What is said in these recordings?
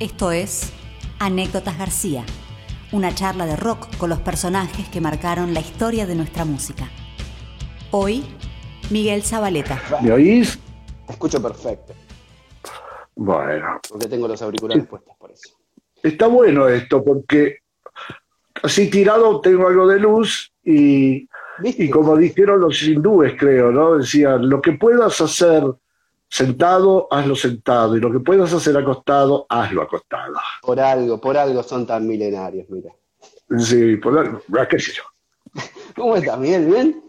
Esto es Anécdotas García, una charla de rock con los personajes que marcaron la historia de nuestra música. Hoy, Miguel Zabaleta. ¿Me oís? Te escucho perfecto, Bueno, porque tengo los auriculares puestos por eso. está bueno esto porque así tirado tengo algo de luz y, y como dijeron los hindúes, creo, ¿no? Decían, lo que puedas hacer sentado, hazlo sentado y lo que puedas hacer acostado, hazlo acostado. Por algo, por algo son tan milenarios, mira. Sí, por algo, ah, qué sé yo. ¿Cómo estás, Miguel? ¿Bien?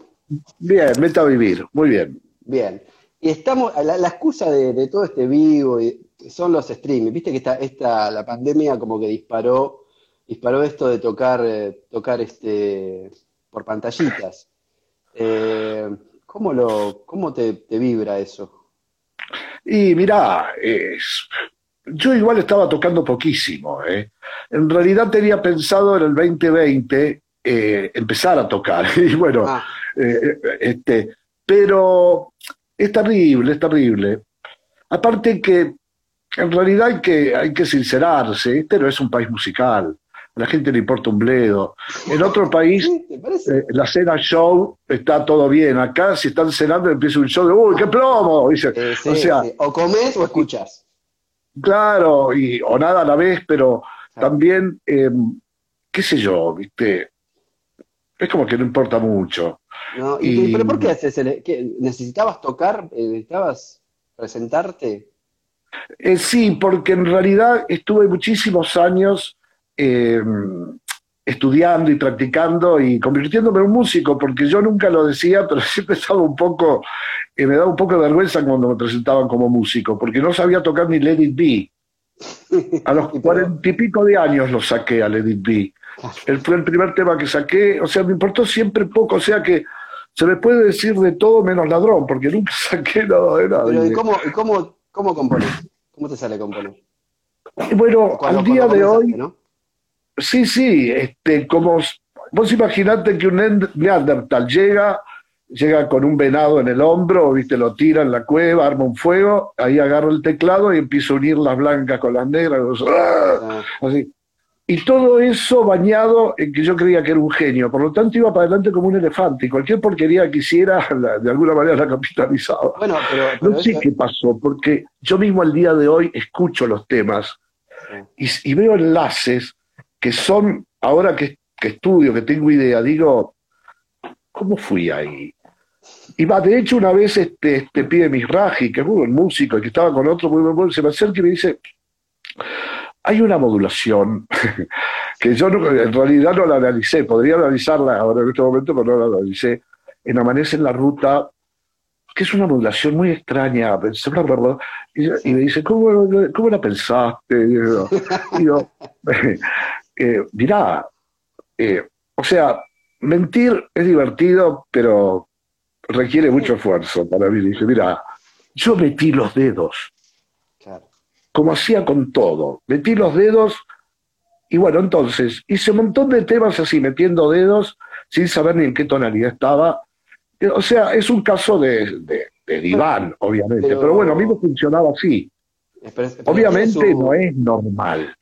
Bien, meta a vivir, muy bien. Bien. Y estamos, la, la excusa de, de todo este vivo y- son los streaming. Viste que esta, esta, la pandemia como que disparó, disparó esto de tocar, eh, tocar este, por pantallitas. Eh, ¿cómo lo, cómo te, te vibra eso? Y mirá, es- yo igual estaba tocando poquísimo. ¿eh? En realidad tenía pensado en el 2020 eh, empezar a tocar. Y bueno, Ah, eh, este, pero es terrible, es terrible. Aparte que en realidad hay que, hay que sincerarse, este no es un país musical. La gente le importa un bledo. En otro país eh, la cena show está todo bien. Acá, si están cenando, empieza un show de ¡Uy, qué plomo! Dice, Eh, sí, o sea, sí. o comes o escuchas. claro, y, o nada a la vez, pero Claro. también, eh, qué sé yo, ¿viste? Es como que no importa mucho. ¿no? ¿Y, Y- ¿Pero por qué haces el- qué? ¿Necesitabas tocar? Eh, ¿Necesitabas presentarte? Eh, sí, porque en realidad estuve muchísimos años eh, estudiando y practicando y convirtiéndome en un músico, porque yo nunca lo decía, pero siempre estaba un poco, eh, me daba un poco de vergüenza cuando me presentaban como músico, porque no sabía tocar ni Let It Be. A los cuarenta y pico de años lo saqué a Let It Be. Él fue el primer tema que saqué, o sea, me importó siempre poco, o sea que se me puede decir de todo menos ladrón, porque nunca saqué nada de nada. Pero ¿y cómo, cómo, cómo compones? ¿Cómo te sale componer? Bueno, Cuando- al día de hoy. Sí, sí, este, como vos imaginate que un Neandertal llega, llega con un venado en el hombro, viste, lo tira en la cueva, arma un fuego, ahí agarra el teclado y empieza a unir las blancas con las negras, los- ¡ah! Ah, así. Y todo eso bañado en que yo creía que era un genio, por lo tanto iba para adelante como un elefante, y cualquier porquería que hiciera, la- de alguna manera la capitalizaba. Bueno, pero, pero No sé eso- qué pasó, porque yo mismo al día de hoy escucho los temas y, y veo enlaces que son, ahora que, estudio, que tengo idea, digo, ¿cómo fui ahí? Y va, de hecho, una vez este, este pibe Misraji, que es buen músico y que estaba con otro muy buen músico, se me acerca y me dice, hay una modulación que yo en realidad no la analicé, podría analizarla ahora en este momento, pero no la analicé, en Amanece en la Ruta, que es una modulación muy extraña, y, y me dice, ¿cómo, cómo la pensaste? Y yo, eh, mirá, eh, o sea, mentir es divertido, pero requiere mucho esfuerzo para mí. Dice, mira, yo metí los dedos, claro. como hacía con todo, metí los dedos y bueno, entonces hice un montón de temas así, metiendo dedos, sin saber ni en qué tonalidad estaba. Eh, O sea, es un caso de, de, de diván, obviamente, Pero- pero bueno, a mí me funcionaba así. Pero- pero Obviamente su- no es normal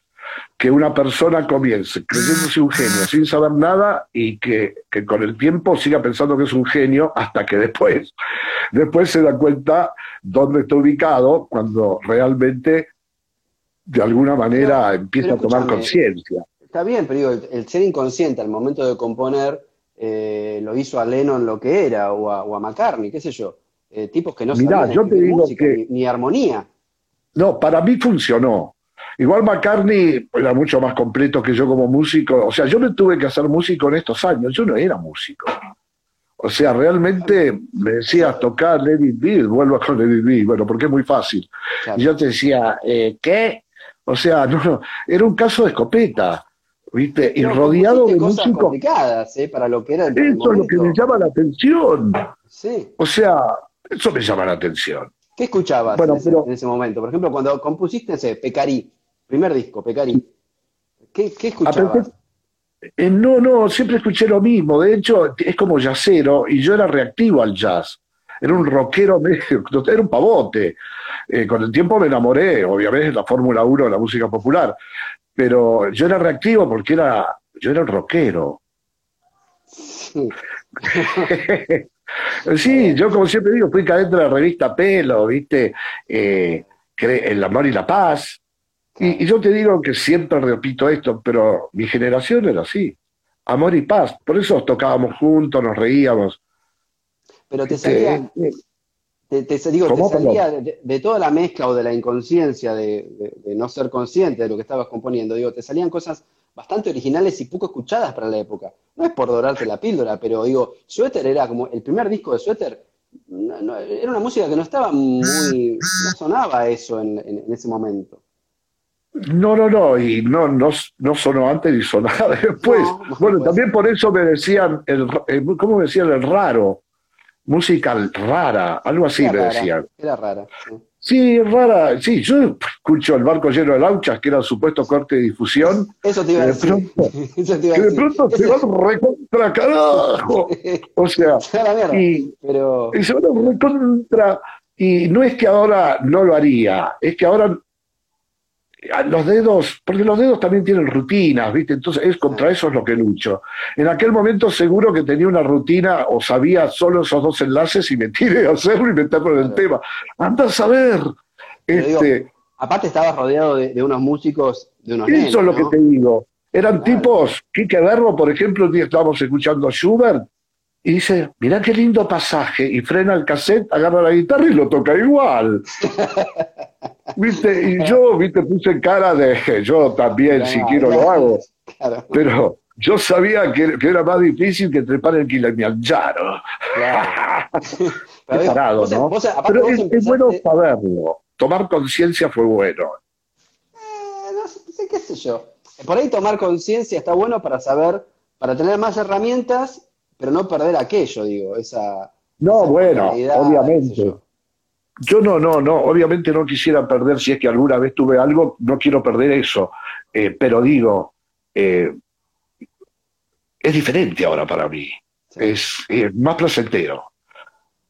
que una persona comience creyéndose un genio sin saber nada y que, que con el tiempo siga pensando que es un genio hasta que después, después se da cuenta dónde está ubicado cuando realmente de alguna manera Pero- empieza pero a tomar conciencia. Está bien, pero digo, el, el ser inconsciente al momento de componer eh, lo hizo a Lennon lo que era, o a, o a McCartney, qué sé yo. Eh, tipos que no Mirá, sabían yo te digo música, que- ni, ni armonía. No, para mí funcionó. Igual McCartney era mucho más completo que yo como músico. O sea, yo me tuve que hacer músico en estos años. Yo no era músico. O sea, realmente me decías tocar Let It Be, vuelvo con Let It Be. Bueno, porque es muy fácil. Claro. Y yo te decía, eh, ¿qué? O sea, no, no, era un caso de escopeta, ¿viste? Y rodeado de cosas músicos. complicadas, eh, para lo que era el, Eso es lo que me llama la atención. Sí. O sea, eso me llama la atención. ¿Qué escuchabas Bueno, en, ese, pero- en ese momento? Por ejemplo, cuando compusiste ese Pecarí, primer disco, Pecarí, ¿qué, qué escuchabas? Eh, no, no, siempre escuché lo mismo. De hecho, es como jazzero y yo era reactivo al jazz. era un rockero medio, era un pavote. Eh, con el tiempo me enamoré, obviamente, de la Fórmula 1 de la música popular, pero yo era reactivo porque era, yo era un rockero. Sí. yo como siempre digo, fui cadete de la revista Pelo, ¿viste? Eh, el amor y la paz. Y, y, yo te digo que siempre repito esto, pero mi generación era así amor y paz. Por eso tocábamos juntos, nos reíamos. Pero te este, salía, eh, te, te, digo, te salía de, toda la mezcla o de la inconsciencia de, no ser consciente de lo que estabas componiendo, digo, te salían cosas bastante originales y poco escuchadas para la época. No es por dorarte la píldora, pero digo, Suéter era como el primer disco de Suéter, era una música que no estaba muy, no sonaba eso en ese momento. No, no, no, y no, no, no sonó antes ni sonaba después. bueno, también por eso me decían, el, eh, ¿cómo me decían? El raro, música rara, algo así me decían. Era rara. Sí. rara, sí, yo escucho el barco lleno de lauchas, que era supuesto corte de difusión. Eso te iba a decir. eso te iba a decir. de pronto se van recontra carajo. O sea, y, pero... y se van recontra. Y no es que ahora no lo haría, es que ahora los dedos, porque los dedos también tienen rutinas, ¿viste? Entonces es contra eso es lo que lucho. En aquel momento seguro que tenía una rutina o sabía solo esos dos enlaces y me tiré a hacerlo y meterlo en el tema. Anda a saber. Este, aparte estabas rodeado de, unos músicos, de unos Eso es lo que te digo. Eran tipos, Quique Verbo, por ejemplo, un día estábamos escuchando a Schubert y dice, mirá qué lindo pasaje, y frena el cassette, agarra la guitarra y lo toca igual. ¿Viste? Y yo, viste, puse cara de, yo también, si quiero lo hago. Pero yo sabía que, era más difícil que trepar el Kilimanjaro. Claro. Pero, ¿no? Pero es, bueno saberlo. Tomar conciencia fue bueno. Eh, no sé, qué sé yo. Por ahí tomar conciencia está bueno para saber, para tener más herramientas pero no perder aquello, digo, esa... No, bueno, obviamente. Yo. no, no, no, obviamente no quisiera perder, si es que alguna vez tuve algo, no quiero perder eso, eh, pero digo, eh, es diferente ahora para mí, es, más placentero.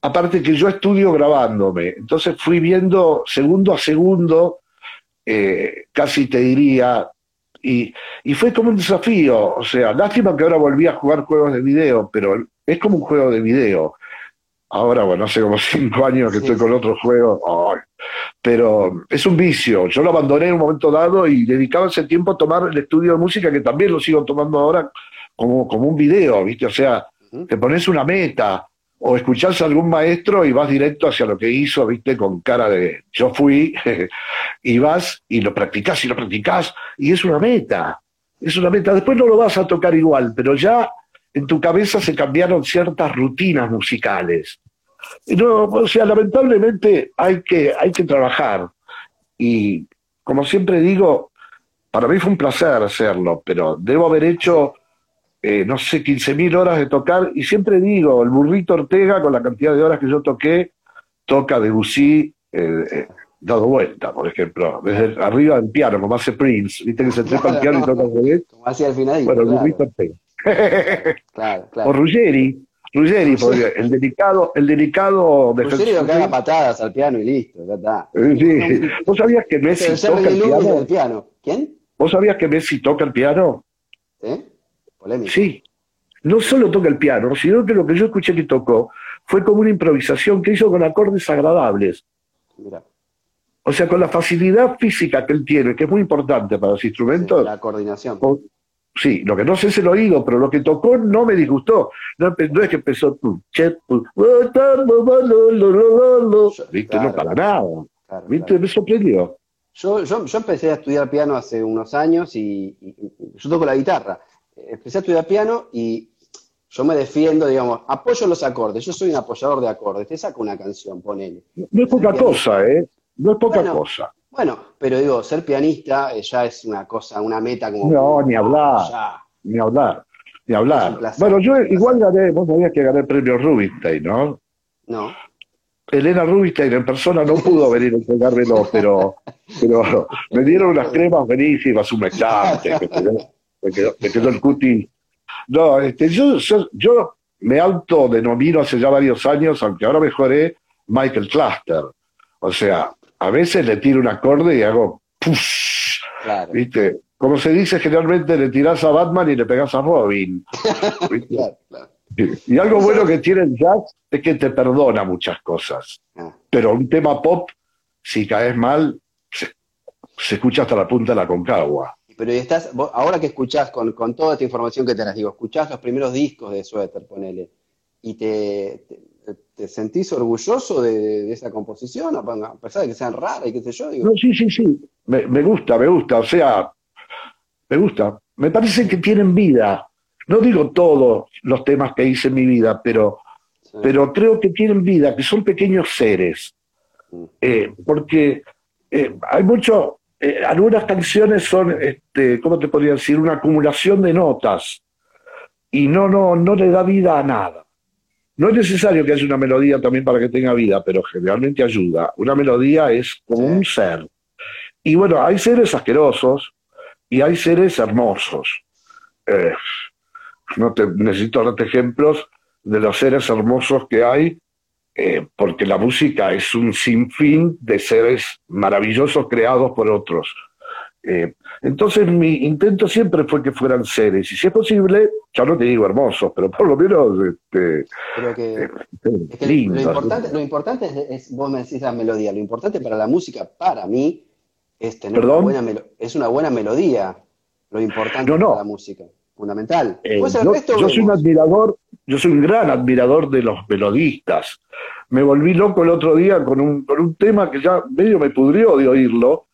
Aparte que yo estudio grabándome, entonces fui viendo segundo a segundo, eh, casi te diría, y, fue como un desafío, o sea, lástima que ahora volví a jugar juegos de video, pero es como un juego de video. Ahora, bueno, hace como cinco años que estoy con otro juego, pero es un vicio. Yo lo abandoné en un momento dado y dedicaba ese tiempo a tomar el estudio de música, que también lo sigo tomando ahora como, como un video, ¿viste? O sea, te pones una meta, o escuchás a algún maestro y vas directo hacia lo que hizo, viste, con cara de yo fui, y vas y lo practicás y lo practicás, y es una meta, es una meta. Después no lo vas a tocar igual, pero ya en tu cabeza se cambiaron ciertas rutinas musicales. No, o sea, lamentablemente hay que, hay que trabajar. Y como siempre digo, para mí fue un placer hacerlo, pero debo haber hecho eh, no sé, 15.000 horas de tocar, y siempre digo, el burrito Ortega, con la cantidad de horas que yo toqué, toca Debussy eh, eh, dado vuelta, por ejemplo, desde arriba del piano, como hace Prince, viste que se trepa el piano y toca el Como hacía al final. Bueno, el burrito Ortega. claro, claro. O Ruggeri, Ruggeri, el delicado, el delicado de Ruggeri lo que haga patadas al piano y listo, ya está. Sí. ¿Vos sabías que Messi toca el piano? el piano? ¿Quién? ¿Vos sabías que Messi toca el piano? ¿Sí? Sí, no solo toca el piano, sino que lo que yo escuché que tocó fue como una improvisación que hizo con acordes agradables. O sea, con la facilidad física que él tiene, que es muy importante para los instrumentos. la coordinación. sí, lo que no sé es el oído, pero lo que tocó no me disgustó. No, es que empezó. ¿Viste? no para nada. ¿Viste? Me sorprendió. Yo, yo, yo, empecé a estudiar piano hace unos años y yo toco la guitarra empecé a estudiar piano y yo me defiendo, digamos, apoyo los acordes, yo soy un apoyador de acordes, te saco una canción, ponele. No es poca cosa, ¿eh? No es poca cosa. Bueno, pero digo, ser pianista eh, ya es una cosa, una meta como... No, ni hablar, ni hablar, ni hablar. Bueno, yo igual gané, vos sabías que gané el premio Rubinstein, ¿no? No. Elena Rubinstein en persona no pudo venir a entregármelo, pero, pero me dieron unas cremas buenísimas, un mecate, me quedó, me quedó el cuti. No, este, yo, yo, me autodenomino hace ya varios años, aunque ahora mejoré, Michael Cluster. O sea, a veces le tiro un acorde y hago ¡push! ¿Viste? Como se dice, generalmente le tirás a Batman y le pegas a Robin. Y algo bueno que tiene el jazz es que te perdona muchas cosas. Ah. Pero un tema pop, si caes mal, se, escucha hasta la punta de la concagua. Pero estás, ahora que escuchás con, toda esta información que te las digo, escuchás los primeros discos de Suéter, ponele, y te, te, sentís orgulloso de, esa composición, a pesar de que sean raras y qué sé yo. No, sí, sí, sí, me, me gusta, me gusta, o sea, me gusta. Me parece que tienen vida. No digo todos los temas que hice en mi vida, pero, pero creo que tienen vida, que son pequeños seres. Mm. Eh, porque eh, hay mucho, eh, algunas canciones son, este, ¿cómo te podría decir? Una acumulación de notas y no, no, no le da vida a nada. No es necesario que haya una melodía también para que tenga vida, pero generalmente ayuda. Una melodía es como un ser. Y bueno, hay seres asquerosos y hay seres hermosos no te, necesito darte ejemplos de los seres hermosos que hay, eh, porque la música es un sinfín de seres maravillosos creados por otros. Eh, entonces mi intento siempre fue que fueran seres, y si es posible, ya no te digo hermosos, pero por lo menos este, eh, Lo importante, lo importante es, vos me decís la melodía, lo importante para la música, para mí, es tener una buena, es una buena melodía, lo importante para la música fundamental. Eh, yo, soy un admirador, yo soy un gran admirador de los melodistas. Me volví loco el otro día con un, con un tema que ya medio me pudrió de oírlo,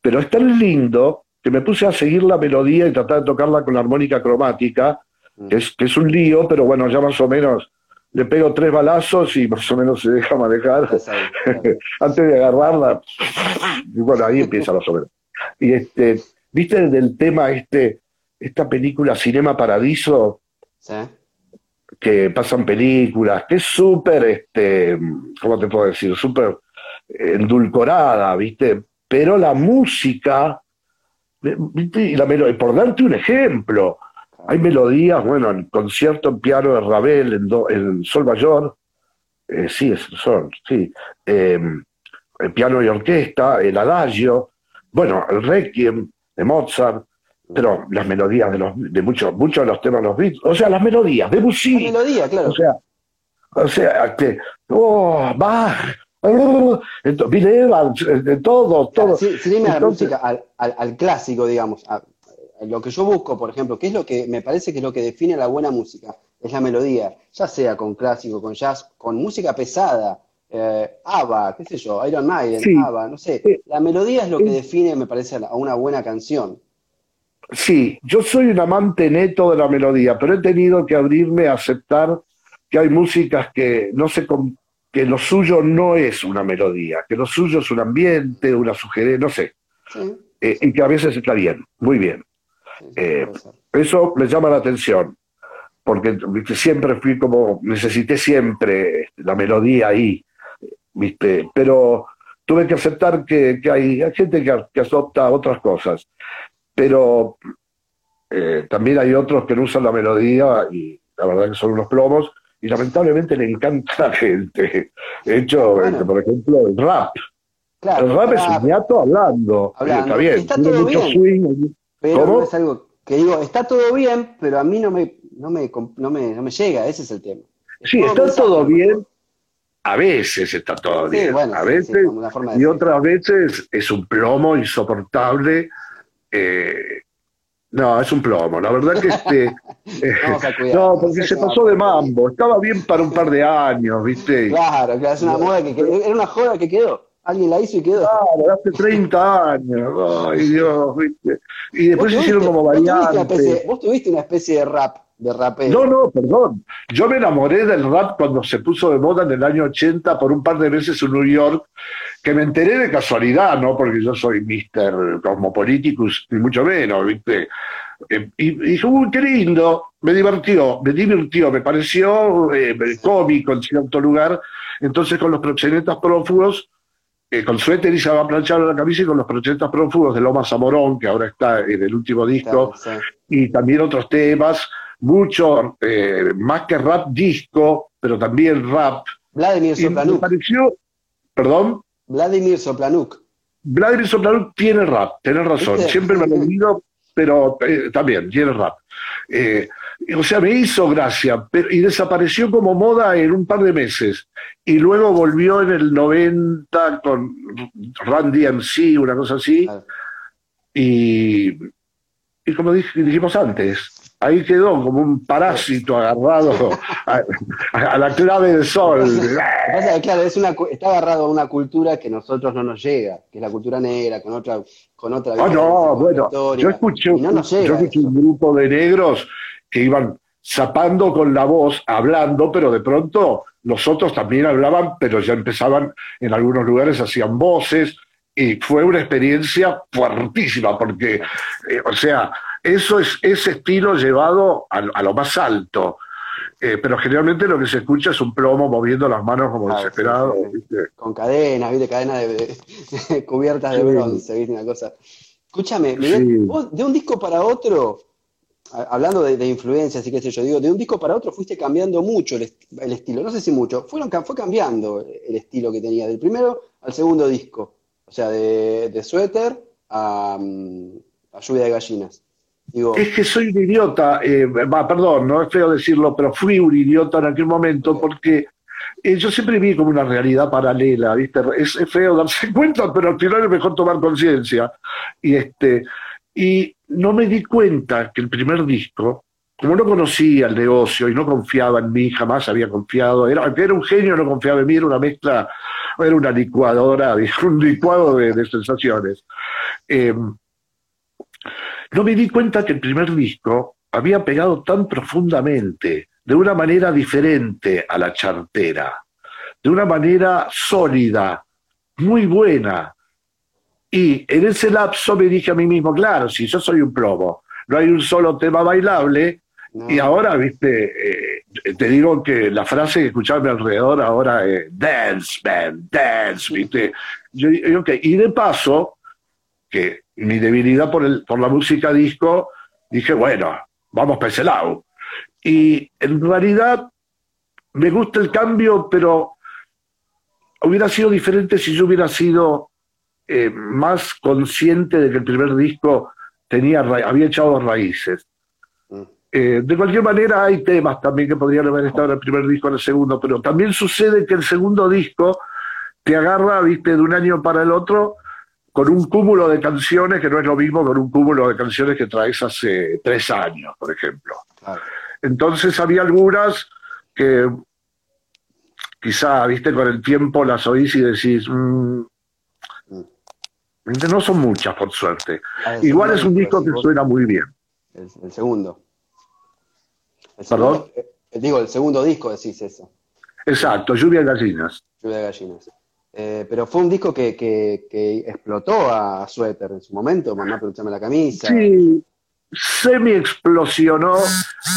pero es tan lindo que me puse a seguir la melodía y tratar de tocarla con la armónica cromática, mm. que, es, que es un lío, pero bueno, ya más o menos le pego tres balazos y más o menos se deja manejar antes de agarrarla. Y bueno, ahí empieza más o menos. Y este, viste del tema este esta película Cinema Paradiso, que pasan películas, que es súper, este, ¿cómo te puedo decir? Súper endulcorada, ¿viste? Pero la música, ¿viste? Y la por darte un ejemplo, hay melodías, bueno, el concierto en piano de Ravel en, Sol Mayor, eh, sí, es Sol, sí, em, el piano y orquesta, el adagio, bueno, el requiem de Mozart, pero las melodías de los de muchos muchos de los temas de los beats, o sea, las melodías de Bussy. La melodía, claro. O sea, o sea, que oh, va Bill Evans, de todo, todo. Sí, sí dime la música al, al, clásico, digamos, a, lo que yo busco, por ejemplo, que es lo que me parece que es lo que define la buena música, es la melodía, ya sea con clásico, con jazz, con música pesada, eh, ABBA, qué sé yo, Iron Maiden, ABBA, no sé. La melodía es lo que define, me parece, a una buena canción. Sí, yo soy un amante neto de la melodía, pero he tenido que abrirme a aceptar que hay músicas que no sé que lo suyo no es una melodía, que lo suyo es un ambiente, una sugerencia, no sé, eh, y que a veces está bien, muy bien. Eh, eso me llama la atención, porque siempre fui como, necesité siempre la melodía ahí, ¿viste? pero tuve que aceptar que, hay, gente que, que adopta otras cosas pero eh, también hay otros que no usan la melodía y la verdad que son unos plomos y lamentablemente le encanta a la gente. De hecho, este, por ejemplo, el rap. el rap es un ñato hablando. Está bien. Está todo bien. pero es algo que digo, está todo bien, pero a mí no me, no me, no me, no me llega, ese es el tema. sí, está todo bien. A veces está todo bien, a veces, y otras veces es un plomo insoportable eh, no, es un plomo. La verdad que este. Eh, no, porque se pasó de mambo. Estaba bien para un par de años, ¿viste? Claro, claro, es una moda que quedó. Era una joda que quedó. Alguien la hizo y quedó. Claro, hace 30 años. Ay, Dios, ¿viste? Y después se hicieron como variantes. Vos tuviste una especie de rap de rapero. No, no, perdón. Yo me enamoré del rap cuando se puso de moda en el año 80 por un par de veces en New York, que me enteré de casualidad, no porque yo soy Mr. Cosmopoliticus, ni mucho menos, ¿viste? Eh, y, dije, uy, qué lindo, me divirtió, me divirtió, me pareció eh, cómico en cierto lugar. Entonces con los proxenetas prófugos, eh, con suéter y se va a planchar la camisa y con los proxenetas prófugos de Loma Zamorón, que ahora está en el último disco, y también otros temas, mucho, eh, más que rap disco, pero también rap. Vladimir Soplanuk. Me pareció, perdón. Vladimir Soplanuk. Vladimir Soplanuk tiene rap, tenés razón. Siempre me lo oído, pero eh, también tiene rap. Eh, o sea, me hizo gracia pero, y desapareció como moda en un par de meses. Y luego volvió en el 90 con Randy MC, una cosa así. Y, y como dijimos antes, ahí quedó como un parásito agarrado a, la clave del sol. claro, es una, está agarrado a una cultura que nosotros no nos llega, que es la cultura negra, con otra... Con otra oh, no, bueno, yo escuché, yo escuché un grupo de negros que iban zapando con la voz, hablando, pero de pronto los otros también hablaban, pero ya empezaban, en algunos lugares hacían voces, y fue una experiencia fuertísima, porque, eh, o sea, eso es ese estilo llevado a, lo más alto. Eh, pero generalmente lo que se escucha es un plomo moviendo las manos como desesperado. Con cadenas, ¿viste? Cadenas de, cubiertas de bronce, ¿viste? Una cosa. Escúchame, Miguel, vos de un disco para otro, hablando de, influencias y qué sé yo, digo, de un disco para otro fuiste cambiando mucho el, estilo, no sé si mucho, fueron, fue cambiando el estilo que tenía, del primero al segundo disco, o sea, de, suéter a, mm, a lluvia de gallinas es que soy un idiota, eh, perdón, no es feo decirlo, pero fui un idiota en aquel momento porque eh, yo siempre vi como una realidad paralela, ¿viste? Es, feo darse cuenta, pero al final es mejor tomar conciencia. Y, este, y no me di cuenta que el primer disco, como no conocía el negocio y no confiaba en mí, jamás había confiado, era, era un genio, no confiaba en mí, era una mezcla, era una licuadora, un licuado de, sensaciones. Eh, no me di cuenta que el primer disco había pegado tan profundamente, de una manera diferente a la chartera, de una manera sólida, muy buena. Y en ese lapso me dije a mí mismo, claro, si yo soy un plomo, no hay un solo tema bailable, y ahora, viste, eh, te digo que la frase que escuchaba a mi alrededor ahora es dance, man, dance, viste. Yo, Y de paso, que mi debilidad por, el, por la música disco, dije, bueno, vamos para ese lado. Y en realidad me gusta el cambio, pero hubiera sido diferente si yo hubiera sido eh, más consciente de que el primer disco tenía había echado raíces. Mm. Eh, de cualquier manera hay temas también que podrían haber estado en el primer disco en el segundo, pero también sucede que el segundo disco te agarra, viste, de un año para el otro con un cúmulo de canciones que no es lo mismo con un cúmulo de canciones que traes hace tres años, por ejemplo. Entonces había algunas que quizá, viste, con el tiempo las oís y decís, mm, mm. no son muchas, por suerte. Ah, Igual es un disco que suena muy bien. El, segundo. ¿Perdón? Eh, digo, el segundo disco decís eso. Exacto, Lluvia de Gallinas. Lluvia de Gallinas. Eh, pero fue un disco que, que, explotó a Suéter en su momento, Mamá Producharme la camisa. Sí, semi explosionó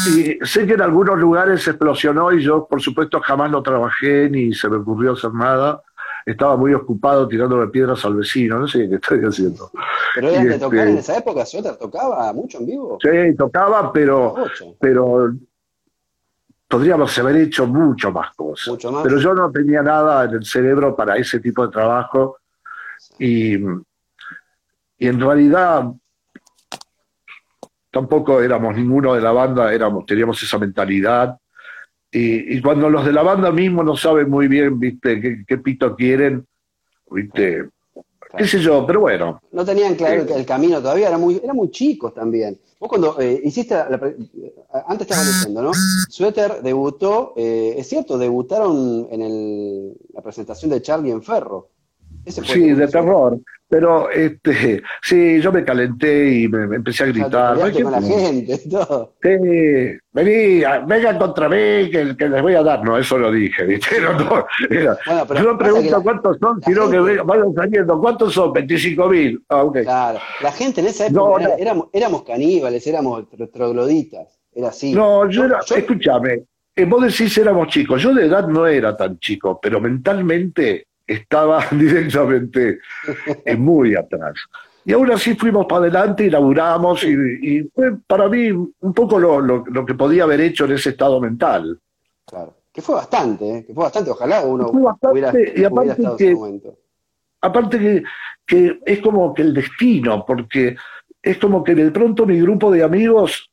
y sé que en algunos lugares explosionó y yo por supuesto jamás lo trabajé ni se me ocurrió hacer nada. Estaba muy ocupado tirándole piedras al vecino, no sé qué estoy haciendo. Pero era de tocar en este esa época, Suéter tocaba mucho en vivo. Sí, tocaba, pero, pero podríamos haber hecho mucho más cosas. Pero yo no tenía nada en el cerebro para ese tipo de trabajo y, en realidad tampoco éramos ninguno de la banda, éramos, teníamos esa mentalidad. Y, cuando los de la banda mismo no saben muy bien, viste, qué, qué pito quieren, viste, qué sé yo, pero bueno. No tenían claro eh, el camino todavía, eran muy, eran muy chicos también. Vos cuando eh, hiciste, la, antes estabas diciendo, ¿no? Suéter debutó, eh, es cierto, debutaron en el, la presentación de Charlie en Ferro. sí, de terror. Pero este, sí, yo me calenté y me, empecé a gritar. con la gente, todo. Sí, vení, vengan contra mí que, que, les voy a dar. No, eso lo dije, ¿viste? No, no, yo no pregunto cuántos son, sino que vayan saliendo. ¿Cuántos son? 25 mil. Ah, claro, la gente en esa época éramos, éramos, caníbales, éramos trogloditas. Era así. No, yo, era, escúchame, eh, vos decís éramos chicos. Yo de edad no era tan chico, pero mentalmente estaba directamente muy atrás. Y aún así fuimos para adelante y laburamos y, fue para mí un poco lo, que podía haber hecho en ese estado mental. Claro, que fue bastante, ¿eh? que fue bastante, ojalá uno hubiera, y aparte que, ese momento. Aparte que, que es como que el destino, porque es como que de pronto mi grupo de amigos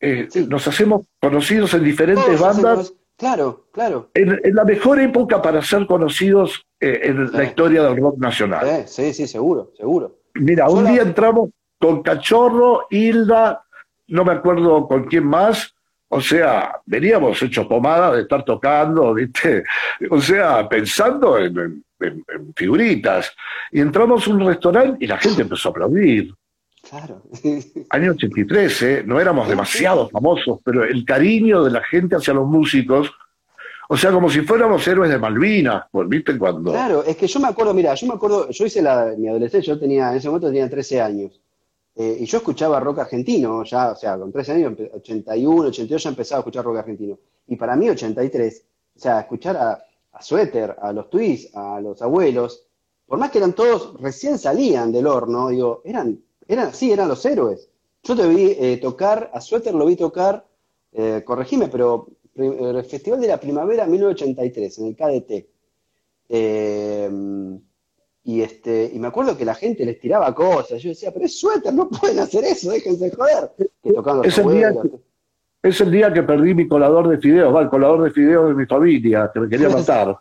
eh, nos hacemos conocidos en diferentes bandas. Claro, claro. En, la mejor época para ser conocidos eh, en la historia del rock nacional. Sí, sí, seguro, seguro. Mira, un día entramos con Cachorro, Hilda, no me acuerdo con quién más, o sea, veníamos hechos pomada de estar tocando, ¿viste? O sea, pensando en, figuritas. Y entramos a un restaurante y la gente empezó a aplaudir. Claro. Año 83, ¿eh? No éramos demasiado famosos, pero el cariño de la gente hacia los músicos, o sea, como si fuéramos héroes de Malvinas, ¿viste? Cuando... Claro, es que yo me acuerdo, mira, yo me acuerdo, yo hice la, mi adolescencia, yo tenía, en ese momento tenía 13 años, eh, y yo escuchaba rock argentino, ya, o sea, con 13 años, 81, 82 ya empezaba a escuchar rock argentino. Y para mí 83, o sea, escuchar a, a Suéter, a los Twists, a los abuelos, por más que eran todos, recién salían del horno, digo, eran eran, sí, eran los héroes. Yo te vi eh, tocar, a Suéter lo vi tocar, eh, corregime, pero el Festival de la Primavera 1983, en el KDT. Eh, y, este, y me acuerdo que la gente les tiraba cosas. Yo decía, pero es Suéter, no pueden hacer eso, déjense joder. es, el día que, es el día que perdí mi colador de fideos, va, el colador de fideos de mi familia, que me quería matar.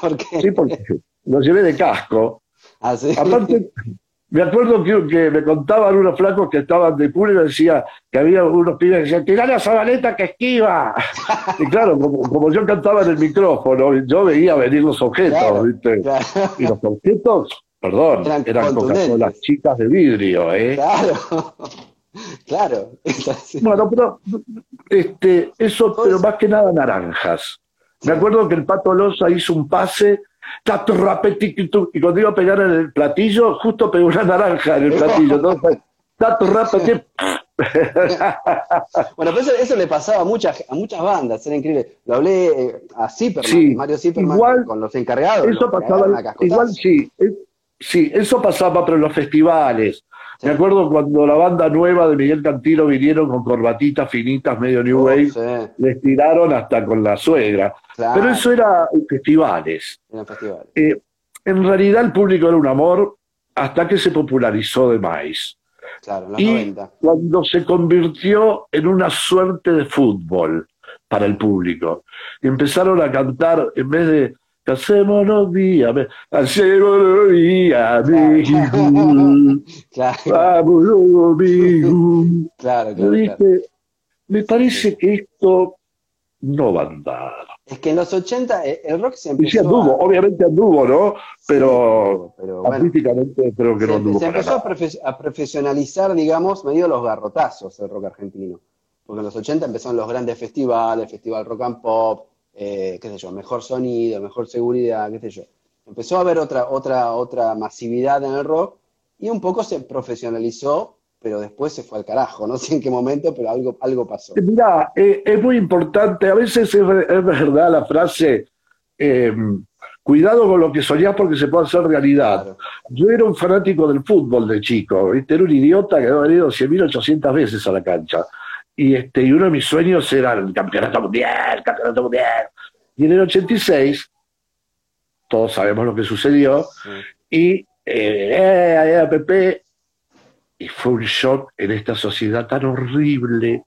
¿Por qué? Sí, porque lo llevé de casco. ¿Ah, sí? Aparte, me acuerdo que, me contaban unos flacos que estaban de culo y decía que había unos pibes que decían, tirá la zabaleta que esquiva. y claro, como, yo cantaba en el micrófono, yo veía venir los objetos, ¿viste? Y los objetos, perdón, eran, Coca-Cola chicas de vidrio, ¿eh? Claro. Claro. Bueno, pero este, eso, pero más que nada naranjas. Me acuerdo que el Pato Loza hizo un pase y cuando iba a pegar en el platillo, justo pegó una naranja en el platillo. Entonces, bueno, pues eso, le pasaba a muchas, a muchas bandas, era increíble. Lo hablé eh, a Zipperman, Mario Zipperman, igual, con los encargados. Eso pasaba, igual sí, sí, eso pasaba, pero en los festivales. Me acuerdo cuando la banda nueva de Miguel Cantilo vinieron con corbatitas finitas, medio New Wave, les tiraron hasta con la suegra. Pero eso era festivales. Eh, en realidad el público era un amor hasta que se popularizó de más. y cuando se convirtió en una suerte de fútbol para el público. Empezaron a cantar, en vez de Hacémonos día, hacémonos día, claro. Claro, claro, me parece que esto no va a andar. Es que en los 80 eh, el rock se empezó. Y sí anduvo, obviamente anduvo, ¿no? Pero, pero creo que no anduvo. Se empezó a, profesionalizar, digamos, medio los garrotazos el rock argentino. Porque en los 80 empezaron los grandes festivales, Festival Rock and Pop, eh, qué sé yo, mejor sonido, mejor seguridad, qué sé yo. Empezó a haber otra, otra, otra masividad en el rock y un poco se profesionalizó, pero después se fue al carajo, no sé en qué momento, pero algo, algo pasó. Eh, Mira, eh, es muy importante, a veces es, verdad la frase, cuidado con lo que soñás porque se puede hacer realidad. Yo era un fanático del fútbol de chico, era un idiota que había venido 100.800 veces a la cancha. Y, este, y uno de mis sueños era el campeonato mundial, campeonato mundial. Y en el 86, todos sabemos lo que sucedió, y eh, eh, y fue un shock en esta sociedad tan horrible.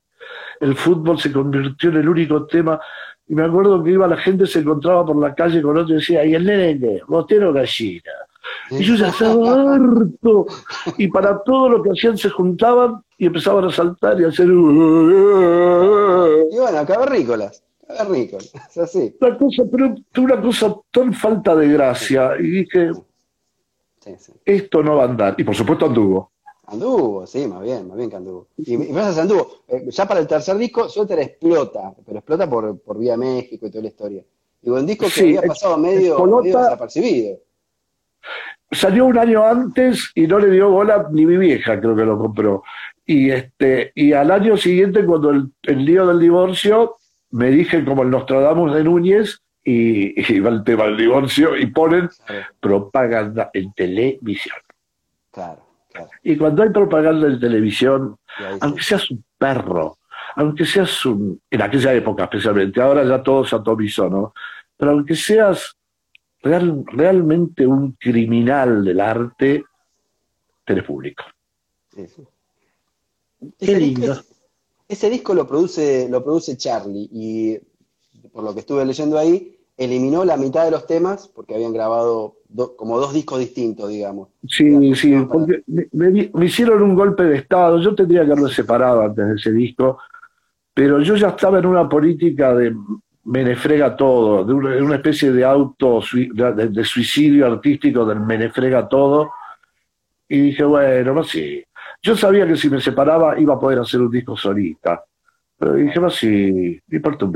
El fútbol se convirtió en el único tema. Y me acuerdo que iba la gente, se encontraba por la calle con otro y decía, y el nene, botero gallina. Y yo ya estaba harto. Y para todo lo que hacían se juntaban y empezaban a saltar y a hacer. Y bueno, cavernícolas. Cavernícolas, es así. Una cosa, pero una cosa tan falta de gracia. Y dije, esto no va a andar. Y por supuesto anduvo. Anduvo, sí, más bien, más bien que anduvo. Y, y anduvo. Eh, ya para el tercer disco, Suéter explota, pero explota por, por Vía México y toda la historia. Digo, un disco que había pasado medio, medio desapercibido salió un año antes y no le dio bola ni mi vieja, creo que lo compró. Y, este, y al año siguiente, cuando el, lío del divorcio, me dije como el Nostradamus de Núñez, y, y va el tema del divorcio, y ponen propaganda en televisión. Claro, Y cuando hay propaganda en televisión, aunque seas un perro, aunque seas un, en aquella época especialmente, ahora ya todo se atomizó, ¿no? Pero aunque seas real, realmente un criminal del arte, eres público. Qué lindo. Ese, disco lo produce, lo produce Charlie y por lo que estuve leyendo ahí, eliminó la mitad de los temas porque habían grabado como dos discos distintos, digamos. Sí, sí, porque me, hicieron un golpe de Estado. Yo tendría que haberlo separado antes de ese disco, pero yo ya estaba en una política de menefrega todo, de una, especie de auto, de, suicidio artístico del menefrega todo. Y dije, bueno, no sé. Yo sabía que si me separaba iba a poder hacer un disco solista. Pero dije, no sí, ni por tu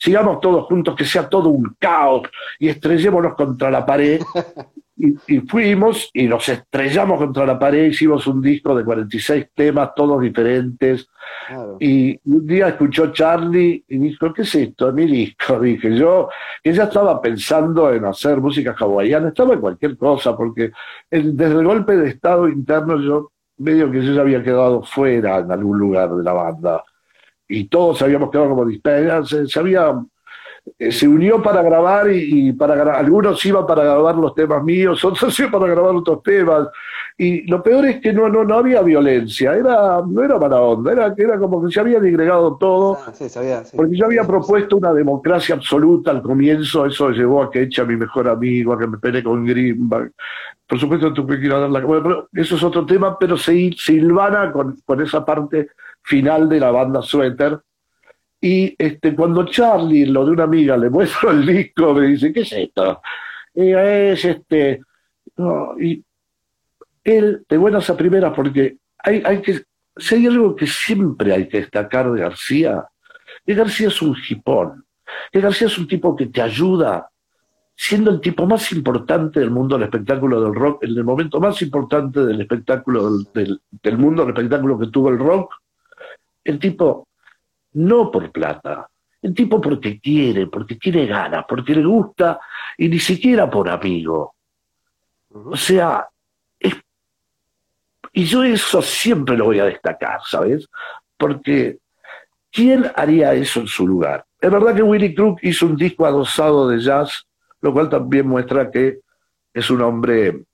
sigamos todos juntos, que sea todo un caos y estrellémonos contra la pared. Y, fuimos y nos estrellamos contra la pared, hicimos un disco de 46 temas, todos diferentes. Y un día escuchó Charlie y dijo, ¿qué es esto? Mi disco, dije yo, que ya estaba pensando en hacer música hawaiana, estaba en cualquier cosa, porque desde el golpe de estado interno yo medio que yo ya había quedado fuera en algún lugar de la banda y todos habíamos quedado como dispersos, se, había, eh, se unió para grabar y, para algunos iban para grabar los temas míos, otros iban para grabar otros temas. Y lo peor es que no, no, no había violencia, era, no era para onda, era, era como que se había digregado todo. Ah, porque yo había propuesto una democracia absoluta al comienzo, eso llevó a que eche a mi mejor amigo, a que me peleé con Greenback. Por supuesto, tú que quiero dar la. Bueno, eso es otro tema, pero se silvana con, con esa parte final de la banda Sweater. Y este, cuando Charlie, lo de una amiga, le muestra el disco, me dice, ¿qué es esto? Y es este. y él, de buenas a primeras, porque hay, hay que. Si hay algo que siempre hay que destacar de García, que García es un hipón, que García es un tipo que te ayuda, siendo el tipo más importante del mundo del espectáculo del rock, en el momento más importante del espectáculo del, del mundo del espectáculo que tuvo el rock, el tipo, no por plata, el tipo porque quiere, porque tiene ganas, porque le gusta y ni siquiera por amigo. O sea, y yo eso siempre lo voy a destacar, ¿sabes? Porque ¿quién haría eso en su lugar? Es verdad que Willy Crook hizo un disco adosado de jazz, lo cual también muestra que es un hombre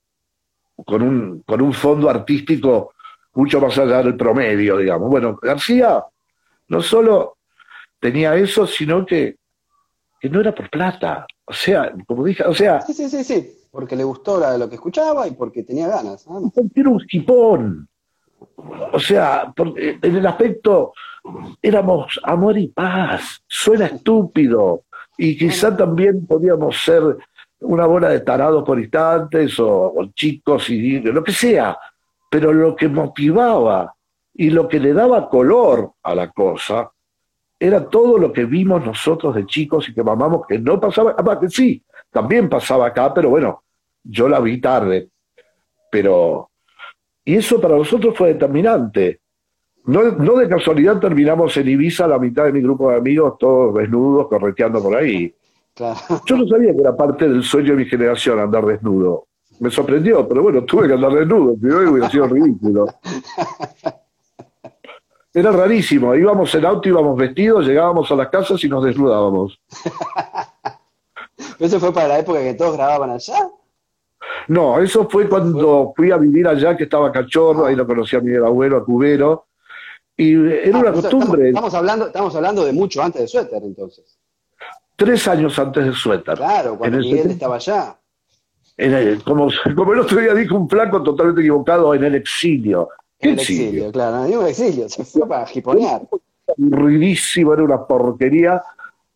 con un, con un fondo artístico mucho más allá del promedio, digamos. Bueno, García no solo tenía eso, sino que, que no era por plata. O sea, como dije, o sea... Sí, sí, sí, sí, porque le gustó lo que escuchaba y porque tenía ganas. Porque era un hipón. O sea, en el aspecto éramos amor y paz. Suena estúpido. Y quizá también podíamos ser una bola de tarados por instantes o, o chicos y lo que sea pero lo que motivaba y lo que le daba color a la cosa era todo lo que vimos nosotros de chicos y que mamamos que no pasaba, además que sí, también pasaba acá, pero bueno, yo la vi tarde. Pero, y eso para nosotros fue determinante. No, no de casualidad terminamos en Ibiza la mitad de mi grupo de amigos, todos desnudos, correteando por ahí. Yo no sabía que era parte del sueño de mi generación andar desnudo me sorprendió, pero bueno, tuve que andar desnudo, si no hubiera sido ridículo. Era rarísimo, íbamos en auto, íbamos vestidos, llegábamos a las casas y nos desnudábamos. ¿Eso fue para la época que todos grababan allá? No, eso fue cuando fui a vivir allá, que estaba cachorro, ahí lo conocí a mi abuelo, a Cubero, y era una costumbre. Estamos, hablando, estamos hablando de mucho antes de Suéter, entonces. Tres años antes de Suéter. Claro, cuando Miguel estaba allá como, como, el otro día dijo un flaco totalmente equivocado, en el exilio. ¿Qué en el exilio? claro, no el exilio, se fue para jiponear. Ruidísimo, era una porquería,